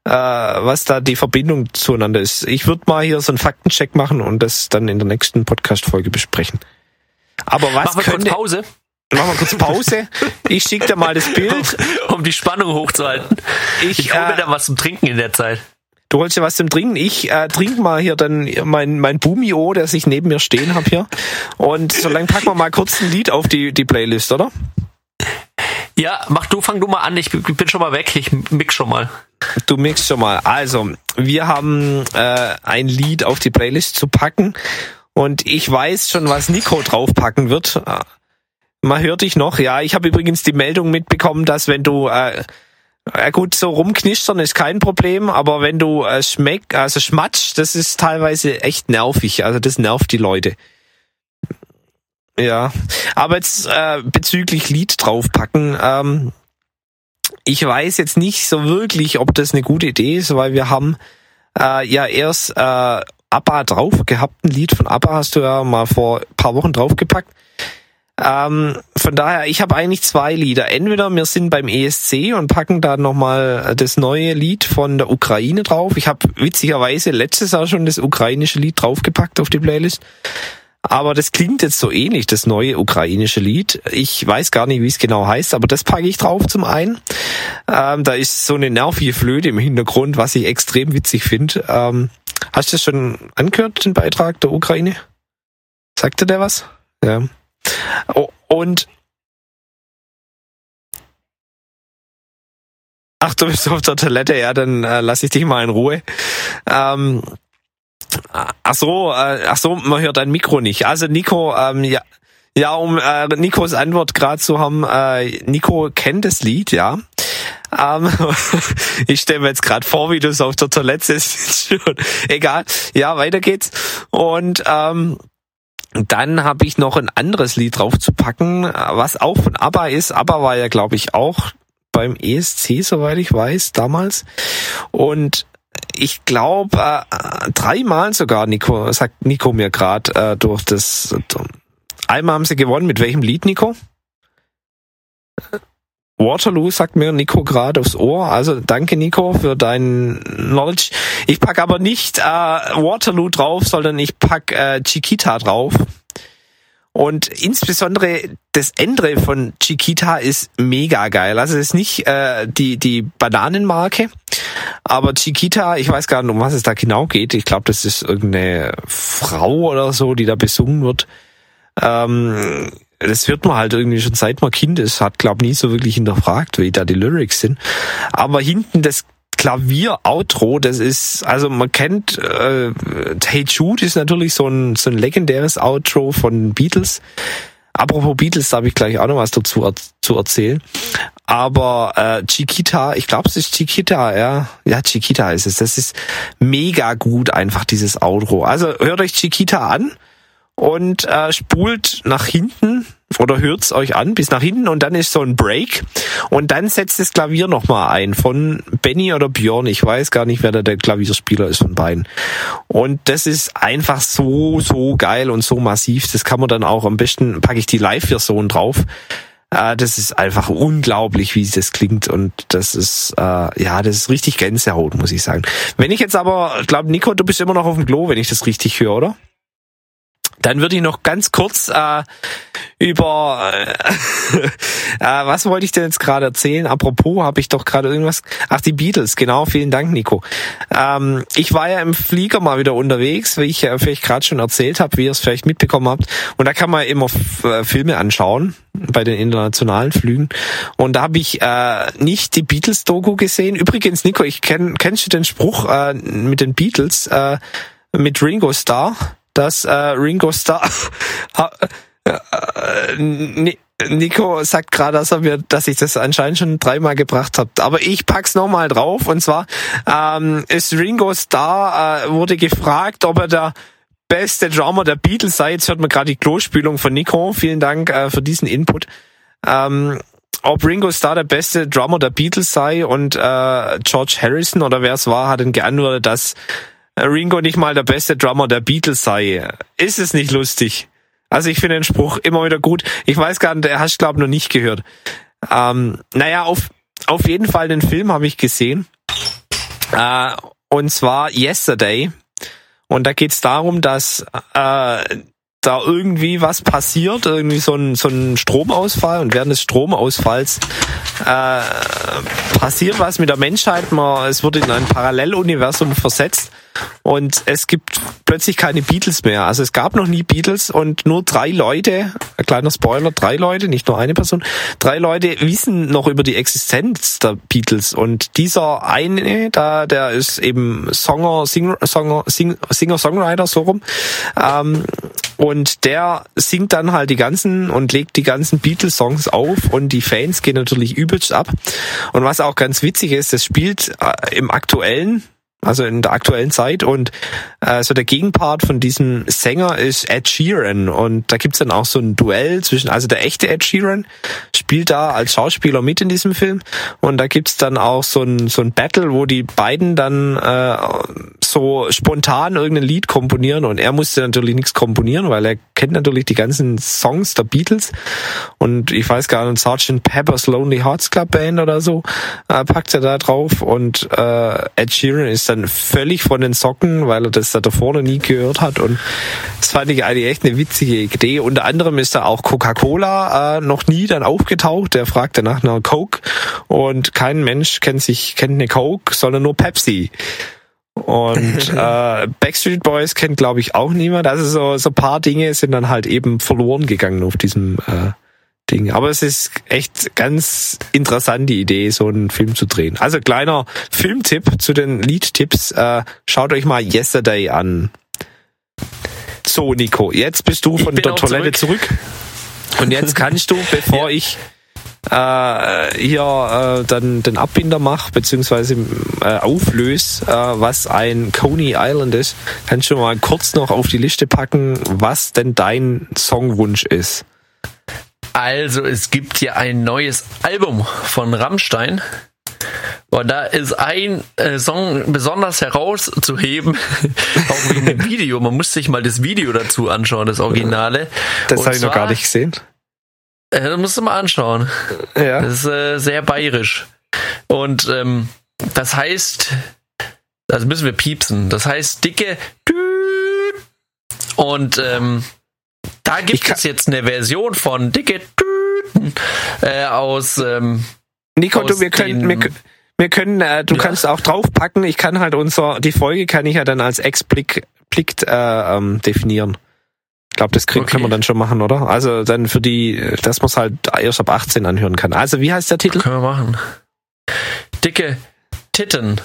äh, was da die Verbindung zueinander ist. Ich würde mal hier so einen Faktencheck machen und das dann in der nächsten Podcast-Folge besprechen. Aber was Machen wir könnte... kurz Pause. Machen wir kurz Pause. Ich schicke dir mal das Bild. <laughs> Um die Spannung hochzuhalten. Ich, ich hole äh, mir da was zum Trinken in der Zeit. Du holst ja was zum Trinken. Ich äh, trinke mal hier dann mein, mein Bumio, das ich neben mir stehen habe hier. Und solange packen wir mal kurz ein Lied auf die, die Playlist, oder? Ja, mach du, fang du mal an. Ich bin schon mal weg. Ich mix schon mal. Du mix schon mal. Also, wir haben äh, ein Lied auf die Playlist zu packen. Und ich weiß schon, was Nico draufpacken wird. Man hört dich noch. Ja, ich habe übrigens die Meldung mitbekommen, dass wenn du äh, ja gut, so rumknistern ist kein Problem, aber wenn du äh, schmeck, also schmatsch, das ist teilweise echt nervig. Also das nervt die Leute. Ja, aber jetzt äh, bezüglich Lied draufpacken. Ähm, ich weiß jetzt nicht so wirklich, ob das eine gute Idee ist, weil wir haben äh, ja erst äh, ABBA drauf gehabt. Ein Lied von ABBA hast du ja mal vor paar Wochen draufgepackt. Ähm, von daher, ich habe eigentlich zwei Lieder. Entweder wir sind beim ESC und packen da nochmal das neue Lied von der Ukraine drauf. Ich habe witzigerweise letztes Jahr schon das ukrainische Lied draufgepackt auf die Playlist. Aber das klingt jetzt so ähnlich, das neue ukrainische Lied. Ich weiß gar nicht, wie es genau heißt, aber das packe ich drauf zum einen. Ähm, da ist so eine nervige Flöte im Hintergrund, was ich extrem witzig finde. Ähm, hast du das schon angehört, den Beitrag der Ukraine? Sagte der was? Ja. Oh, und Ach, du bist auf der Toilette, ja, dann äh, lass ich dich mal in Ruhe. Ähm, ach so, äh, ach so, man hört dein Mikro nicht. Also Nico, ähm, ja, ja, um äh, Nikos Antwort gerade zu haben, äh, Nico kennt das Lied, ja. Ähm, <laughs> ich stelle mir jetzt gerade vor, wie du es auf der Toilette sitzt. <laughs> Egal. Ja, weiter geht's. Und ähm, dann habe ich noch ein anderes Lied drauf zu packen, was auch von ABBA ist. ABBA war ja, glaube ich, auch beim ESC, soweit ich weiß, damals. Und ich glaube, äh, dreimal sogar, Nico, sagt Nico mir gerade, äh, durch das. Einmal haben sie gewonnen. Mit welchem Lied, Nico? Waterloo sagt mir Nico gerade aufs Ohr. Also danke Nico für dein Knowledge. Ich pack aber nicht äh, Waterloo drauf, sondern ich pack äh, Chiquita drauf. Und insbesondere das Ende von Chiquita ist mega geil. Also es ist nicht äh, die, die Bananenmarke, aber Chiquita, ich weiß gar nicht, um was es da genau geht. Ich glaube, das ist irgendeine Frau oder so, die da besungen wird. Ähm, das wird man halt irgendwie schon seit man Kind ist, hat glaub nie so wirklich hinterfragt, wie da die Lyrics sind. Aber hinten das Klavier-Outro, das ist, also man kennt, äh, Hey Jude ist natürlich so ein, so ein legendäres Outro von Beatles. Apropos Beatles, da habe ich gleich auch noch was dazu er zu erzählen. Aber äh, Chiquita, ich glaube, es ist Chiquita, ja. Ja, Chiquita ist es. Das ist mega gut, einfach dieses Outro. Also hört euch Chiquita an und äh, spult nach hinten oder hört's euch an bis nach hinten und dann ist so ein Break und dann setzt das Klavier nochmal ein von Benny oder Björn. Ich weiß gar nicht, wer da der Klavierspieler ist von beiden. Und das ist einfach so, so geil und so massiv. Das kann man dann auch am besten, packe ich die Live-Version drauf. Äh, das ist einfach unglaublich, wie das klingt und das ist äh, ja, das ist richtig Gänsehaut, muss ich sagen. Wenn ich jetzt aber, glaube Nico, du bist immer noch auf dem Klo, wenn ich das richtig höre, oder? Dann würde ich noch ganz kurz äh, über äh, <laughs> äh, was wollte ich denn jetzt gerade erzählen? Apropos, habe ich doch gerade irgendwas. Ach, die Beatles, genau, vielen Dank, Nico. Ähm, ich war ja im Flieger mal wieder unterwegs, wie ich äh, vielleicht gerade schon erzählt habe, wie ihr es vielleicht mitbekommen habt. Und da kann man immer äh, Filme anschauen bei den internationalen Flügen. Und da habe ich äh, nicht die Beatles-Doku gesehen. Übrigens, Nico, ich kenn, kennst du den Spruch äh, mit den Beatles, äh, mit Ringo Starr? Dass äh, Ringo Starr <laughs> äh, Nico sagt gerade, dass er mir, dass ich das anscheinend schon dreimal gebracht habe. Aber ich pack's nochmal drauf. Und zwar ähm, ist Ringo Starr äh, wurde gefragt, ob er der beste Drummer der Beatles sei. Jetzt hört man gerade die Klospülung von Nico. Vielen Dank äh, für diesen Input. Ähm, ob Ringo Starr der beste Drummer der Beatles sei und äh, George Harrison oder wer es war, hat dann geantwortet, dass Ringo nicht mal der beste Drummer der Beatles sei. Ist es nicht lustig? Also ich finde den Spruch immer wieder gut. Ich weiß gar nicht, der hast glaube noch nicht gehört. Ähm, naja, auf, auf jeden Fall den Film habe ich gesehen. Äh, und zwar Yesterday. Und da geht es darum, dass äh, da irgendwie was passiert, irgendwie so ein, so ein Stromausfall und während des Stromausfalls äh, passiert was mit der Menschheit. Man, es wird in ein Paralleluniversum versetzt und es gibt plötzlich keine Beatles mehr. Also es gab noch nie Beatles und nur drei Leute, ein kleiner Spoiler, drei Leute, nicht nur eine Person, drei Leute wissen noch über die Existenz der Beatles und dieser eine, da, der ist eben Songer, Singer, Songer, Singer, Songwriter so rum ähm, und der singt dann halt die ganzen und legt die ganzen Beatles-Songs auf und die Fans gehen natürlich übelst ab. Und was auch ganz witzig ist, das spielt äh, im aktuellen also in der aktuellen Zeit. Und äh, so der Gegenpart von diesem Sänger ist Ed Sheeran. Und da gibt's dann auch so ein Duell zwischen, also der echte Ed Sheeran spielt da als Schauspieler mit in diesem Film. Und da gibt's dann auch so ein, so ein Battle, wo die beiden dann äh, so spontan irgendein Lied komponieren. Und er musste natürlich nichts komponieren, weil er kennt natürlich die ganzen Songs der Beatles. Und ich weiß gar nicht, Sgt. Pepper's Lonely Hearts Club Band oder so äh, packt er da drauf. Und äh, Ed Sheeran ist dann völlig von den Socken, weil er das da noch nie gehört hat. Und das fand ich eigentlich echt eine witzige Idee. Unter anderem ist da auch Coca-Cola äh, noch nie dann aufgetaucht. Der fragte nach einer Coke und kein Mensch kennt sich kennt eine Coke, sondern nur Pepsi. Und <laughs> äh, Backstreet Boys kennt, glaube ich, auch niemand. Also so, so paar Dinge sind dann halt eben verloren gegangen auf diesem äh, Ding. Aber es ist echt ganz interessant, die Idee, so einen Film zu drehen. Also kleiner Filmtipp zu den Liedtipps. Äh, schaut euch mal Yesterday an. So, Nico, jetzt bist du von der Toilette zurück. zurück. Und jetzt kannst du, <laughs> bevor ja. ich äh, hier äh, dann den Abbinder mache, beziehungsweise äh, auflöse, äh, was ein Coney Island ist, kannst du mal kurz noch auf die Liste packen, was denn dein Songwunsch ist. Also, es gibt hier ein neues Album von Rammstein. Und da ist ein äh, Song besonders herauszuheben, <laughs> auch wegen dem Video. Man muss sich mal das Video dazu anschauen, das Originale. Das habe ich noch gar nicht gesehen. Äh, das musst du mal anschauen. Ja. Das ist äh, sehr bayerisch. Und ähm, das heißt, das müssen wir piepsen. Das heißt dicke und ähm, da gibt es jetzt eine Version von dicke äh, aus ähm, Nico, aus du, wir können, wir, wir können, äh, du ja. kannst auch draufpacken. Ich kann halt unser, die Folge kann ich ja dann als Explicit äh, ähm, definieren. Ich glaube, das krieg, okay. können wir dann schon machen, oder? Also dann für die, dass man es halt erst ab 18 anhören kann. Also wie heißt der Titel? Können wir machen. Dicke Titten.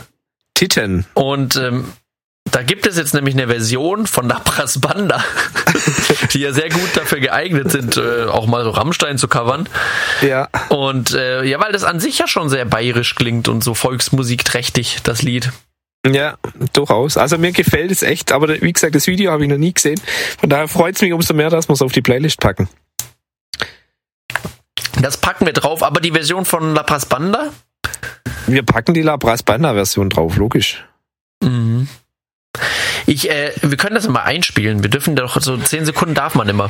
Titten. Und ähm, da gibt es jetzt nämlich eine Version von Lapras Banda, <laughs> die ja sehr gut dafür geeignet sind, äh, auch mal so Rammstein zu covern. Ja. Und äh, ja, weil das an sich ja schon sehr bayerisch klingt und so volksmusikträchtig, das Lied. Ja, durchaus. Also mir gefällt es echt, aber wie gesagt, das Video habe ich noch nie gesehen. Von daher freut es mich umso mehr, dass wir es auf die Playlist packen. Das packen wir drauf, aber die Version von La Pras Banda? Wir packen die La Pras Banda Version drauf, logisch. Mhm. Ich, äh, wir können das mal einspielen. Wir dürfen doch so zehn Sekunden darf man immer.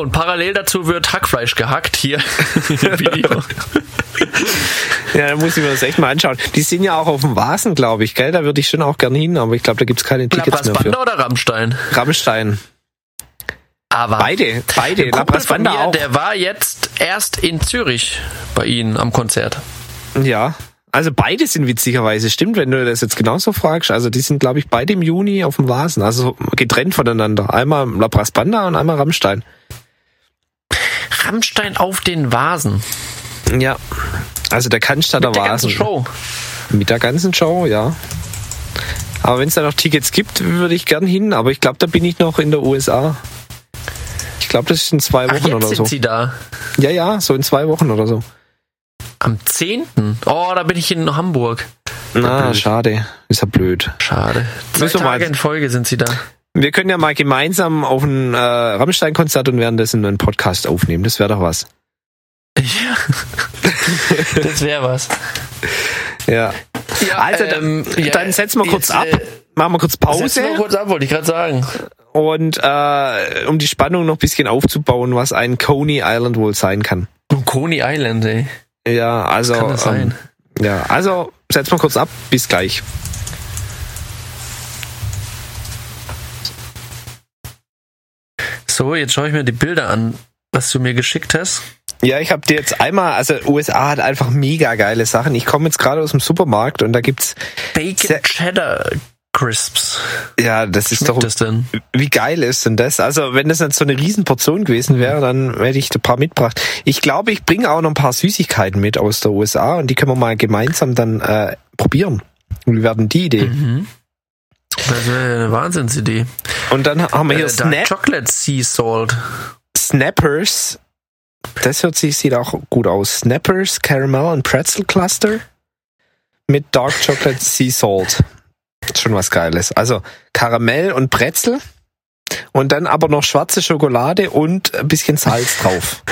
Und parallel dazu wird Hackfleisch gehackt hier <laughs> im Video. <laughs> ja, da muss ich mir das echt mal anschauen. Die sind ja auch auf dem Vasen, glaube ich, gell? Da würde ich schon auch gerne hin, aber ich glaube, da gibt es keine Tickets La mehr für. oder Rammstein? Rammstein. Aber beide, beide. La Banda auch. Der war jetzt erst in Zürich bei Ihnen am Konzert. Ja, also beide sind witzigerweise, stimmt, wenn du das jetzt genauso fragst. Also die sind, glaube ich, beide im Juni auf dem Vasen, also getrennt voneinander. Einmal La Banda und einmal Rammstein. Rammstein auf den Vasen. Ja, also der Cannstatter Mit der Vasen. Ganzen Show. Mit der ganzen Show, ja. Aber wenn es da noch Tickets gibt, würde ich gern hin, aber ich glaube, da bin ich noch in der USA. Ich glaube, das ist in zwei Wochen Ach, jetzt oder sind so. Sie da? Ja, ja, so in zwei Wochen oder so. Am 10.? Oh, da bin ich in Hamburg. Na, blöd. schade. Ist ja blöd. Schade. Zwei Tage in Folge sind sie da. Wir können ja mal gemeinsam auf ein äh, Rammstein-Konzert und währenddessen einen Podcast aufnehmen. Das wäre doch was. Ja. <laughs> das wäre was. Ja. ja also, ähm, dann, ja, dann setzen wir kurz jetzt, ab. Äh, machen wir kurz Pause. Setzen wir kurz ab, wollte ich gerade sagen. Und äh, um die Spannung noch ein bisschen aufzubauen, was ein Coney Island wohl sein kann. Coney Island, ey. Ja, also. kann das sein? Ähm, ja, also setz mal kurz ab. Bis gleich. So, jetzt schaue ich mir die Bilder an. was du mir geschickt hast. Ja, ich habe dir jetzt einmal, also USA hat einfach mega geile Sachen. Ich komme jetzt gerade aus dem Supermarkt und da gibt's Bacon Cheddar Crisps. ja, das ist doch das denn? wie geil ist denn das? Also, wenn das nicht so eine Riesenportion gewesen wäre, dann hätte ich ein paar mitgebracht. Ich glaube, ich bringe auch noch ein paar Süßigkeiten mit aus der USA und die können wir mal gemeinsam dann äh, probieren. Und wie werden die Idee? Mhm. Das wäre eine Wahnsinnsidee. Und dann haben wir hier Äh, Snap Chocolate Sea Salt. Snappers. Das hört sich, sieht auch gut aus. Snappers, Caramel und Pretzel Cluster mit Dark Chocolate Sea Salt. Schon was Geiles. Also Karamell und Brezel und dann aber noch schwarze Schokolade und ein bisschen Salz drauf.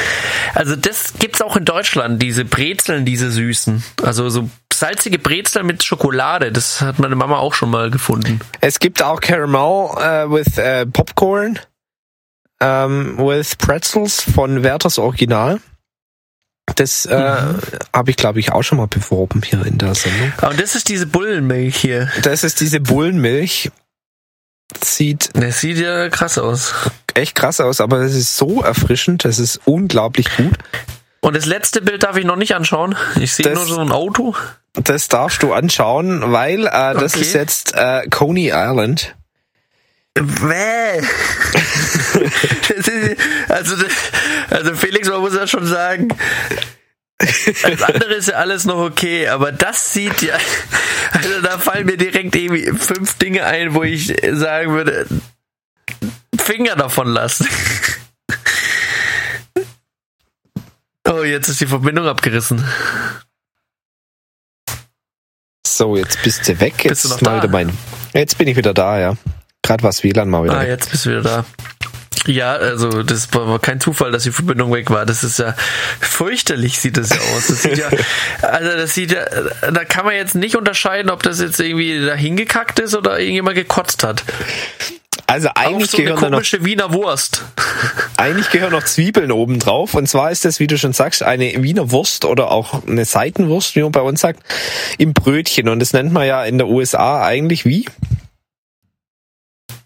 Also das gibt's auch in Deutschland, diese Brezeln, diese süßen. Also so salzige Brezeln mit Schokolade. Das hat meine Mama auch schon mal gefunden. Es gibt auch Caramel äh, with äh, Popcorn ähm, with Pretzels von Werthers Original. Das äh, habe ich, glaube ich, auch schon mal beworben hier in der Sendung. Aber das ist diese Bullenmilch hier. Das ist diese Bullenmilch. Sieht Das sieht ja krass aus. echt krass aus, aber es ist so erfrischend, das ist unglaublich gut. Und das letzte Bild darf ich noch nicht anschauen. Ich sehe nur so ein Auto. Das darfst du anschauen, weil äh, das Okay. ist jetzt äh, Coney Island. Ist, also, also Felix, man muss ja schon sagen, das andere ist ja alles noch okay, aber das sieht ja, also da fallen mir direkt irgendwie fünf Dinge ein, wo ich sagen würde, Finger davon lassen. Oh, jetzt ist die Verbindung abgerissen. So, jetzt bist du weg. Jetzt Bist du mal wieder mein. Jetzt bin ich wieder da, ja. Gerade was WLAN mal wieder. Ah, weg. jetzt bist du wieder da. Ja, also das war kein Zufall, dass die Verbindung weg war. Das ist ja fürchterlich, sieht das ja aus. Das sieht ja, <laughs> also das sieht ja, da kann man jetzt nicht unterscheiden, ob das jetzt irgendwie da hingekackt ist oder irgendjemand gekotzt hat. Also eigentlich so eine gehören, noch, komische Wiener Wurst. <laughs> eigentlich gehören noch Zwiebeln oben drauf. Und zwar ist das, wie du schon sagst, eine Wiener Wurst oder auch eine Seitenwurst, wie man bei uns sagt, im Brötchen. Und das nennt man ja in der USA eigentlich wie?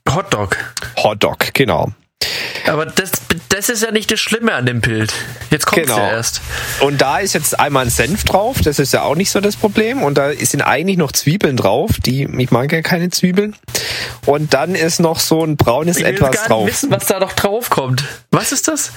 Hotdog. Hotdog, genau. Aber das, das ist ja nicht das Schlimme an dem Bild. Jetzt kommt's Genau. ja erst. Und da ist jetzt einmal ein Senf drauf, das ist ja auch nicht so das Problem. Und da sind eigentlich noch Zwiebeln drauf, die, ich mag ja keine Zwiebeln. Und dann ist noch so ein braunes Ich will Etwas gar drauf. nicht wissen, was da noch drauf kommt. Was ist das?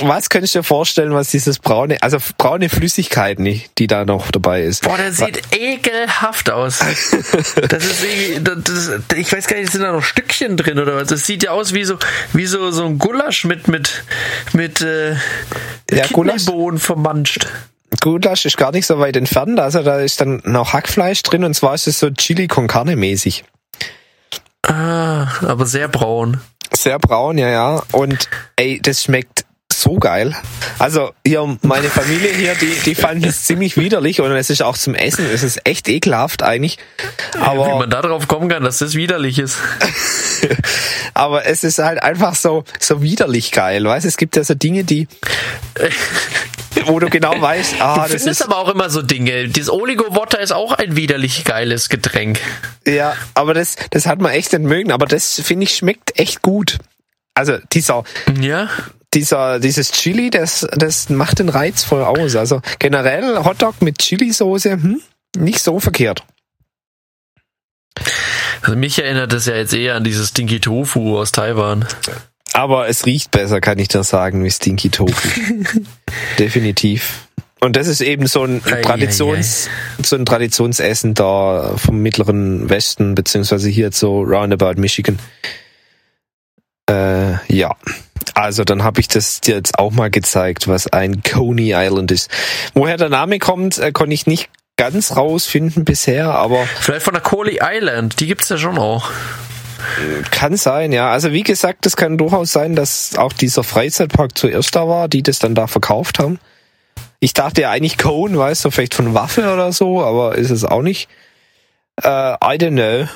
Was könntest du dir vorstellen, was dieses braune, also braune Flüssigkeit nicht, die da noch dabei ist? Boah, der sieht ekelhaft aus. Das ist irgendwie, das, das, ich weiß gar nicht, sind da noch Stückchen drin oder was? Das sieht ja aus wie so, wie so, so ein Gulasch mit, mit, mit, äh, Ja, Gulasch. Kidneybohnen vermanscht. Gulasch ist gar nicht so weit entfernt, also da ist dann noch Hackfleisch drin und zwar ist es so Chili con Carne mäßig. Ah, aber sehr braun. Sehr braun, ja, ja. Und ey, das schmeckt so geil. Also hier, meine Familie hier, die, die fanden es ziemlich widerlich und es ist auch zum Essen, es ist echt ekelhaft eigentlich. Wie Aber, man da drauf kommen kann, dass das widerlich ist. <laughs> aber es ist halt einfach so, so widerlich geil, weißt Es gibt ja so Dinge, die, <laughs> wo du genau weißt, ah, Du das findest ist, aber auch immer so Dinge. Dieses Oligo Water ist auch ein widerlich geiles Getränk. ja, aber das, das hat man echt mögen, aber das finde ich schmeckt echt gut. Also dieser, Ja? Dieser, dieses Chili, das, das macht den Reiz voll aus. Also generell Hotdog mit Chili-Soße, hm, nicht so verkehrt. Also mich erinnert das ja jetzt eher an dieses Stinky Tofu aus Taiwan. Aber es riecht besser, kann ich dir sagen, wie Stinky Tofu. <laughs> Definitiv. Und das ist eben so ein Ei, Traditions, so ein Traditionsessen da vom mittleren Westen, beziehungsweise hier so roundabout Michigan. Äh, ja. Also dann habe ich das dir jetzt auch mal gezeigt, was ein Coney Island ist. Woher der Name kommt, äh, konnte ich nicht ganz rausfinden bisher, aber Vielleicht von der Coley Island, die gibt's ja schon auch. Kann sein, ja. Also wie gesagt, es kann durchaus sein, dass auch dieser Freizeitpark zuerst da war, die das dann da verkauft haben. Ich dachte ja eigentlich Cone, weißt du, vielleicht von Waffe oder so, aber ist es auch nicht. Äh, I don't know.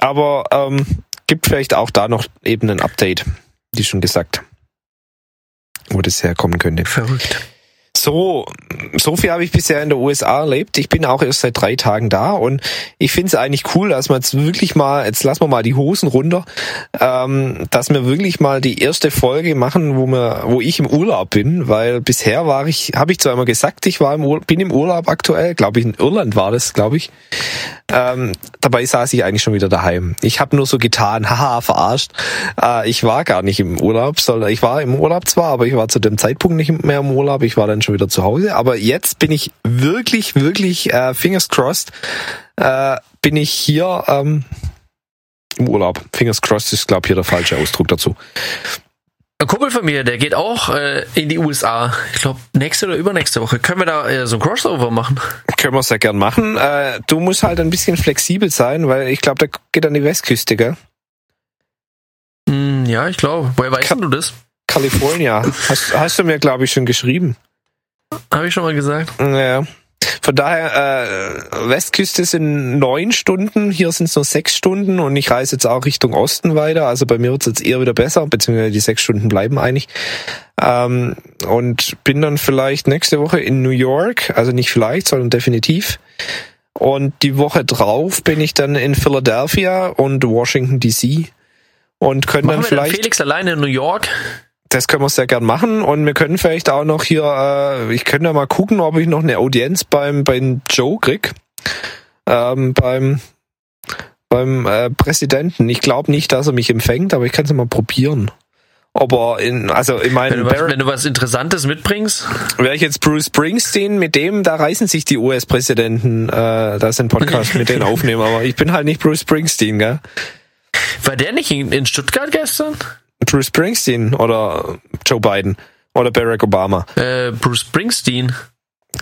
Aber ähm, gibt vielleicht auch da noch eben ein Update, wie schon gesagt, wo das herkommen könnte. Verrückt. So, so viel habe ich bisher in der USA erlebt. Ich bin auch erst seit drei Tagen da und ich finde es eigentlich cool, dass wir jetzt wirklich mal, jetzt lassen wir mal die Hosen runter, ähm, dass wir wirklich mal die erste Folge machen, wo wir, wo ich im Urlaub bin, weil bisher war ich, habe ich zwar immer gesagt, ich war im Urlaub, bin im Urlaub aktuell, glaube ich, in Irland war das, glaube ich. Ähm, dabei saß ich eigentlich schon wieder daheim. Ich habe nur so getan, <laughs> haha, verarscht. Äh, ich war gar nicht im Urlaub, sondern ich war im Urlaub zwar, aber ich war zu dem Zeitpunkt nicht mehr im Urlaub. Ich war dann schon wieder zu Hause. Aber jetzt bin ich wirklich, wirklich, äh, fingers crossed, äh, bin ich hier ähm, im Urlaub. Fingers crossed ist, glaube ich, hier der falsche Ausdruck dazu. Ein Kumpel von mir, der geht auch äh, in die USA. Ich glaube, nächste oder übernächste Woche. Können wir da äh, so ein Crossover machen? Können wir sehr gern machen. Äh, du musst halt ein bisschen flexibel sein, weil ich glaube, der geht an die Westküste, gell? Hm, ja, ich glaube. Woher weißt Ka du das? California. Hast, hast du mir, glaube ich, schon geschrieben. Habe ich schon mal gesagt. Ja. Von daher, äh, Westküste sind neun Stunden, hier sind es nur sechs Stunden und ich reise jetzt auch Richtung Osten weiter. Also bei mir wird es jetzt eher wieder besser, beziehungsweise die sechs Stunden bleiben eigentlich. Ähm, und bin dann vielleicht nächste Woche in New York, also nicht vielleicht, sondern definitiv. Und die Woche drauf bin ich dann in Philadelphia und Washington DC und können Machen dann vielleicht dann Felix alleine in New York? Das können wir sehr gern machen und wir können vielleicht auch noch hier, äh, ich könnte ja mal gucken, ob ich noch eine Audienz beim beim Joe krieg, ähm, beim beim äh, Präsidenten. Ich glaube nicht, dass er mich empfängt, aber ich kann es mal probieren. Aber in, also ich Wenn meine, du, was, wenn du was Interessantes mitbringst? wäre ich jetzt Bruce Springsteen, mit dem, da reißen sich die US-Präsidenten, äh, da sind Podcast mit denen aufnehmen, aber ich bin halt nicht Bruce Springsteen, gell? War der nicht in, in Stuttgart gestern? Bruce Springsteen oder Joe Biden oder Barack Obama. Äh, Bruce Springsteen.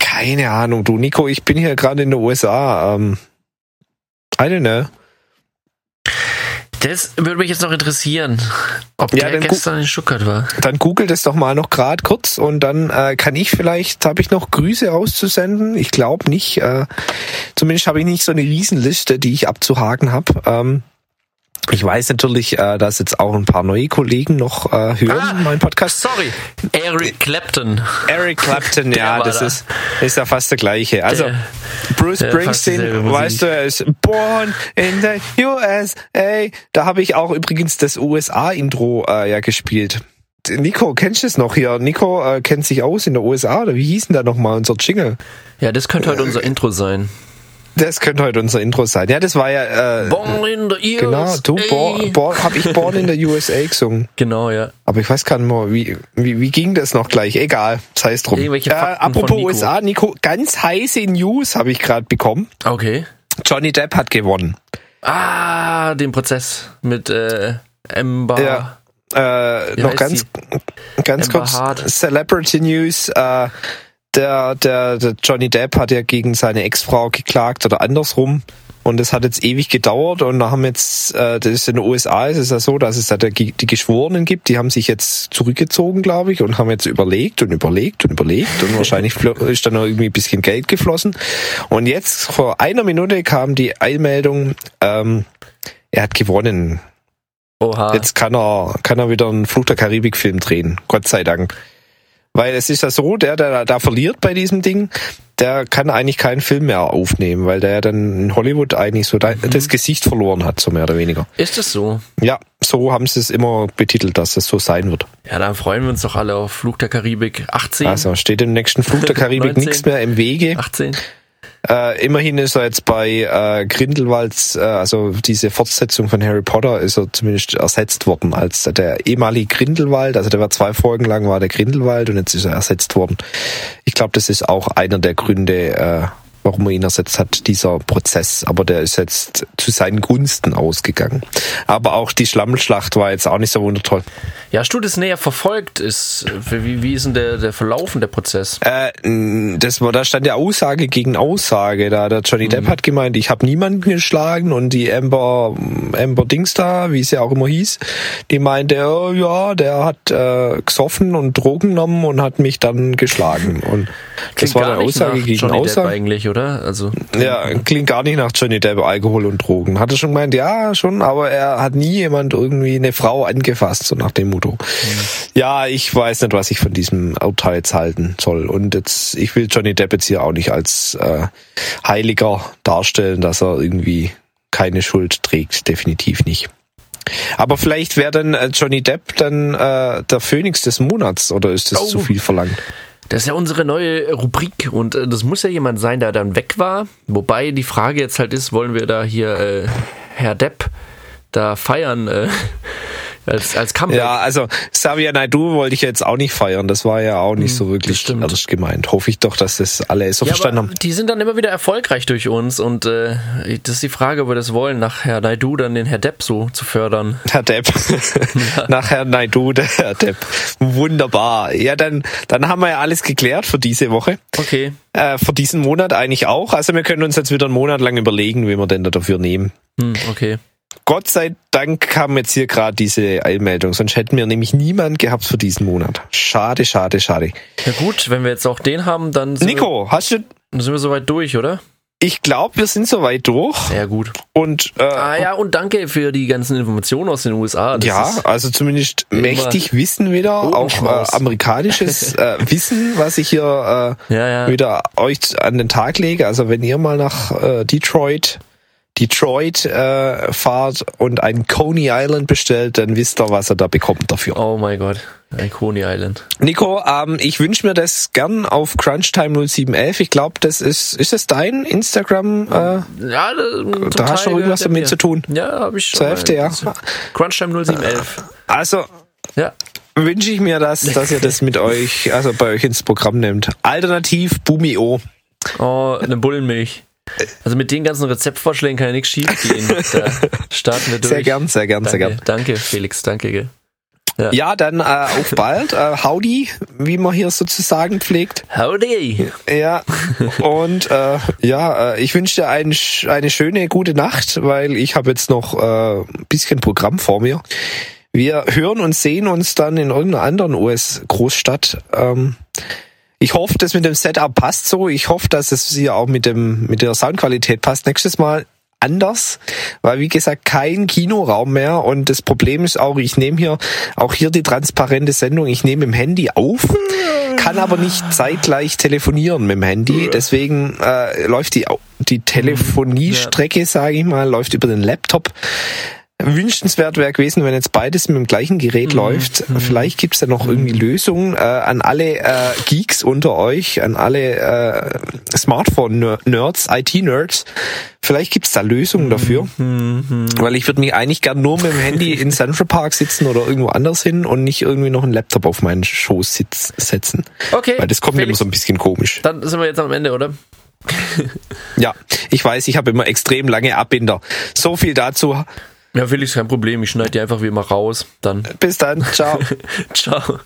Keine Ahnung, du Nico, ich bin hier gerade in den USA. Ähm, I don't know. Das würde mich jetzt noch interessieren, ob Ja, der gestern in Stuttgart war. Dann googelt es doch mal noch gerade kurz und dann äh, kann ich vielleicht, habe ich noch Grüße auszusenden? Ich glaube nicht. Äh, zumindest habe ich nicht so eine Riesenliste, die ich abzuhaken habe. Ähm, ich weiß natürlich, äh, dass jetzt auch ein paar neue Kollegen noch äh, hören, Ah, meinen Podcast. Sorry, Eric Clapton. Eric Clapton, <laughs> ja, das da. ist, ist ja fast der gleiche. Also Der- Bruce der Springsteen, weißt du, er ist born in the USA. Da habe ich auch übrigens das USA-Intro äh, ja gespielt. Nico, kennst du es noch hier? Nico äh, kennt sich aus in der USA, oder wie hieß denn da nochmal unser Jingle? Ja, das könnte heute unser Intro sein. Das könnte heute unser Intro sein. Ja, das war ja, äh, Born in the genau, USA. du, born, born, hab ich Born in the USA gesungen. <laughs> Genau, ja. Aber ich weiß gar nicht mehr, wie, wie, wie ging das noch gleich? Egal, sei es drum. Irgendwelche Äh, Fakten apropos von Nico. USA, Nico, ganz heiße News habe ich gerade bekommen. Okay. Johnny Depp hat gewonnen. Ah, den Prozess mit äh, Amber. Ja. Äh, noch ganz, ganz Amber kurz Hart. Celebrity News. Äh, der, der, der Johnny Depp hat ja gegen seine Ex-Frau geklagt oder andersrum. Und das hat jetzt ewig gedauert und da haben jetzt, äh, das ist in den USA ist es ja so, dass es da die, Geschworenen gibt, die haben sich jetzt zurückgezogen, glaube ich, und haben jetzt überlegt und überlegt und überlegt und wahrscheinlich <laughs> ist dann noch irgendwie ein bisschen Geld geflossen. Und jetzt vor einer Minute kam die Einmeldung, ähm, er hat gewonnen. Oha. Jetzt kann er, kann er wieder einen Fluch der Karibik-Film drehen. Gott sei Dank. Weil es ist ja so, der, der da verliert bei diesem Ding, der kann eigentlich keinen Film mehr aufnehmen, weil der ja dann in Hollywood eigentlich so da, das Gesicht verloren hat, so mehr oder weniger. Ist es so? Ja, so haben sie es immer betitelt, dass es so sein wird. Ja, dann freuen wir uns doch alle auf Flug der Karibik 18. Also steht im nächsten Flug der Karibik <laughs> 19. nichts mehr im Wege. 18. Äh, immerhin ist er jetzt bei äh, Grindelwalds, äh, also diese Fortsetzung von Harry Potter, ist er zumindest ersetzt worden als der ehemalige Grindelwald. Also der war zwei Folgen lang war der Grindelwald und jetzt ist er ersetzt worden. Ich glaube, das ist auch einer der Gründe, äh, warum er ihn ersetzt hat, dieser Prozess. Aber der ist jetzt zu seinen Gunsten ausgegangen. Aber auch die Schlammschlacht war jetzt auch nicht so wundertoll. Ja, hast du das näher verfolgt? Ist, wie, wie ist denn der, der Verlaufen der Prozess? Äh, das war, da stand ja Aussage gegen Aussage. Da der Johnny Depp hat gemeint, ich habe niemanden geschlagen und die Amber Amber Dings da, wie sie auch immer hieß, die meinte, oh, ja, der hat äh, gesoffen und Drogen genommen und hat mich dann geschlagen. Und das Klingt war gar eine Aussage gegen Johnny Aussage. Oder? Also Ja, klingt gar nicht nach Johnny Depp, Alkohol und Drogen. Hat er schon gemeint, ja, schon, aber er hat nie jemand irgendwie eine Frau angefasst, so nach dem Motto. Ja, ich weiß nicht, was ich von diesem Urteil jetzt halten soll. Und jetzt, ich will Johnny Depp jetzt hier auch nicht als äh, Heiliger darstellen, dass er irgendwie keine Schuld trägt, definitiv nicht. Aber vielleicht wäre dann äh, Johnny Depp dann äh, der Phönix des Monats oder ist das Oh. zu viel verlangt? Das ist ja unsere neue Rubrik und äh, das muss ja jemand sein, der dann weg war. Wobei die Frage jetzt halt ist, wollen wir da hier äh, Herr Depp da feiern äh, als, als Comeback? Ja, also Xavier Naidoo wollte ich jetzt auch nicht feiern. Das war ja auch nicht so wirklich ernst gemeint. Hoffe ich doch, dass das alle so Ja, verstanden haben. die sind dann immer wieder erfolgreich durch uns und äh, das ist die Frage, ob wir das wollen, nach Herr Naidu dann den Herr Depp so zu fördern. Herr Depp. <laughs> Nach Herrn Naidoo, der Herr Depp. Wunderbar. Ja, dann, dann haben wir ja alles geklärt für diese Woche. Okay. Äh, für diesen Monat eigentlich auch. Also wir können uns jetzt wieder einen Monat lang überlegen, wie wir denn da dafür nehmen. Hm, okay. Gott sei Dank kam jetzt hier gerade diese Eilmeldung, sonst hätten wir nämlich niemand gehabt für diesen Monat. Schade, schade, schade. Ja gut, wenn wir jetzt auch den haben, dann sind, Nico, hast du, wir, dann sind wir soweit durch, oder? ich glaube, wir sind soweit durch Ja gut. und äh, Ah ja, und danke für die ganzen Informationen aus den USA. Das ja, also zumindest mächtig Wissen wieder, auch äh, amerikanisches <laughs> äh, Wissen, was ich hier äh, Ja, ja. wieder euch an den Tag lege. Also wenn ihr mal nach äh, Detroit Detroit äh, fahrt und ein Coney Island bestellt, dann wisst ihr, was ihr da bekommt dafür. Oh mein Gott. Ein Coney Island. Nico, ähm, ich wünsche mir das gern auf Crunchtime 0711. Ich glaube, das ist, ist das dein Instagram? Äh, Ja, da, da hast du irgendwas damit zu tun. Ja, habe ich schon. Zur Hälfte, ja. Crunchtime 0711. Also Ja. wünsche ich mir das, dass ihr das mit euch, also bei euch ins Programm nehmt. Alternativ Bumio. Oh, eine Bullenmilch. Also mit den ganzen Rezeptvorschlägen kann ja nichts schief gehen. <laughs> Da starten wir durch. Sehr gern, sehr gern, sehr Danke, gern. danke Felix, danke. Gell. Ja, dann äh, auf bald. Äh, howdy, wie man hier sozusagen pflegt. Howdy. Ja, und äh, ja, äh, ich wünsche dir ein, eine schöne, gute Nacht, weil ich habe jetzt noch äh, ein bisschen Programm vor mir. Wir hören und sehen uns dann in irgendeiner anderen US-Großstadt. Ähm, ich hoffe, das mit dem Setup passt so. Ich hoffe, dass es hier auch mit dem mit der Soundqualität passt. Nächstes Mal anders, weil wie gesagt kein Kinoraum mehr und das Problem ist auch, ich nehme hier auch hier die transparente Sendung, ich nehme im Handy auf, kann aber nicht zeitgleich telefonieren mit dem Handy, deswegen äh, läuft die die Telefoniestrecke, sage ich mal, läuft über den Laptop. Wünschenswert wäre gewesen, wenn jetzt beides mit dem gleichen Gerät läuft. Vielleicht gibt's da noch irgendwie Lösungen äh, an alle äh, Geeks unter euch, an alle äh, Smartphone-Nerds, IT-Nerds. Vielleicht gibt's da Lösungen dafür. Weil ich würde mich eigentlich gern nur mit dem Handy in <laughs> Central Park sitzen oder irgendwo anders hin und nicht irgendwie noch einen Laptop auf meinen Schoß sitz, setzen. Okay. Weil das kommt mir immer Felix, so ein bisschen komisch. Dann sind wir jetzt am Ende, oder? Ja, ich weiß, ich habe immer extrem lange Abbinder. So viel dazu. Ja, Felix, kein Problem. Ich schneide die einfach wie immer raus. Dann. Bis dann. Ciao. <laughs> Ciao.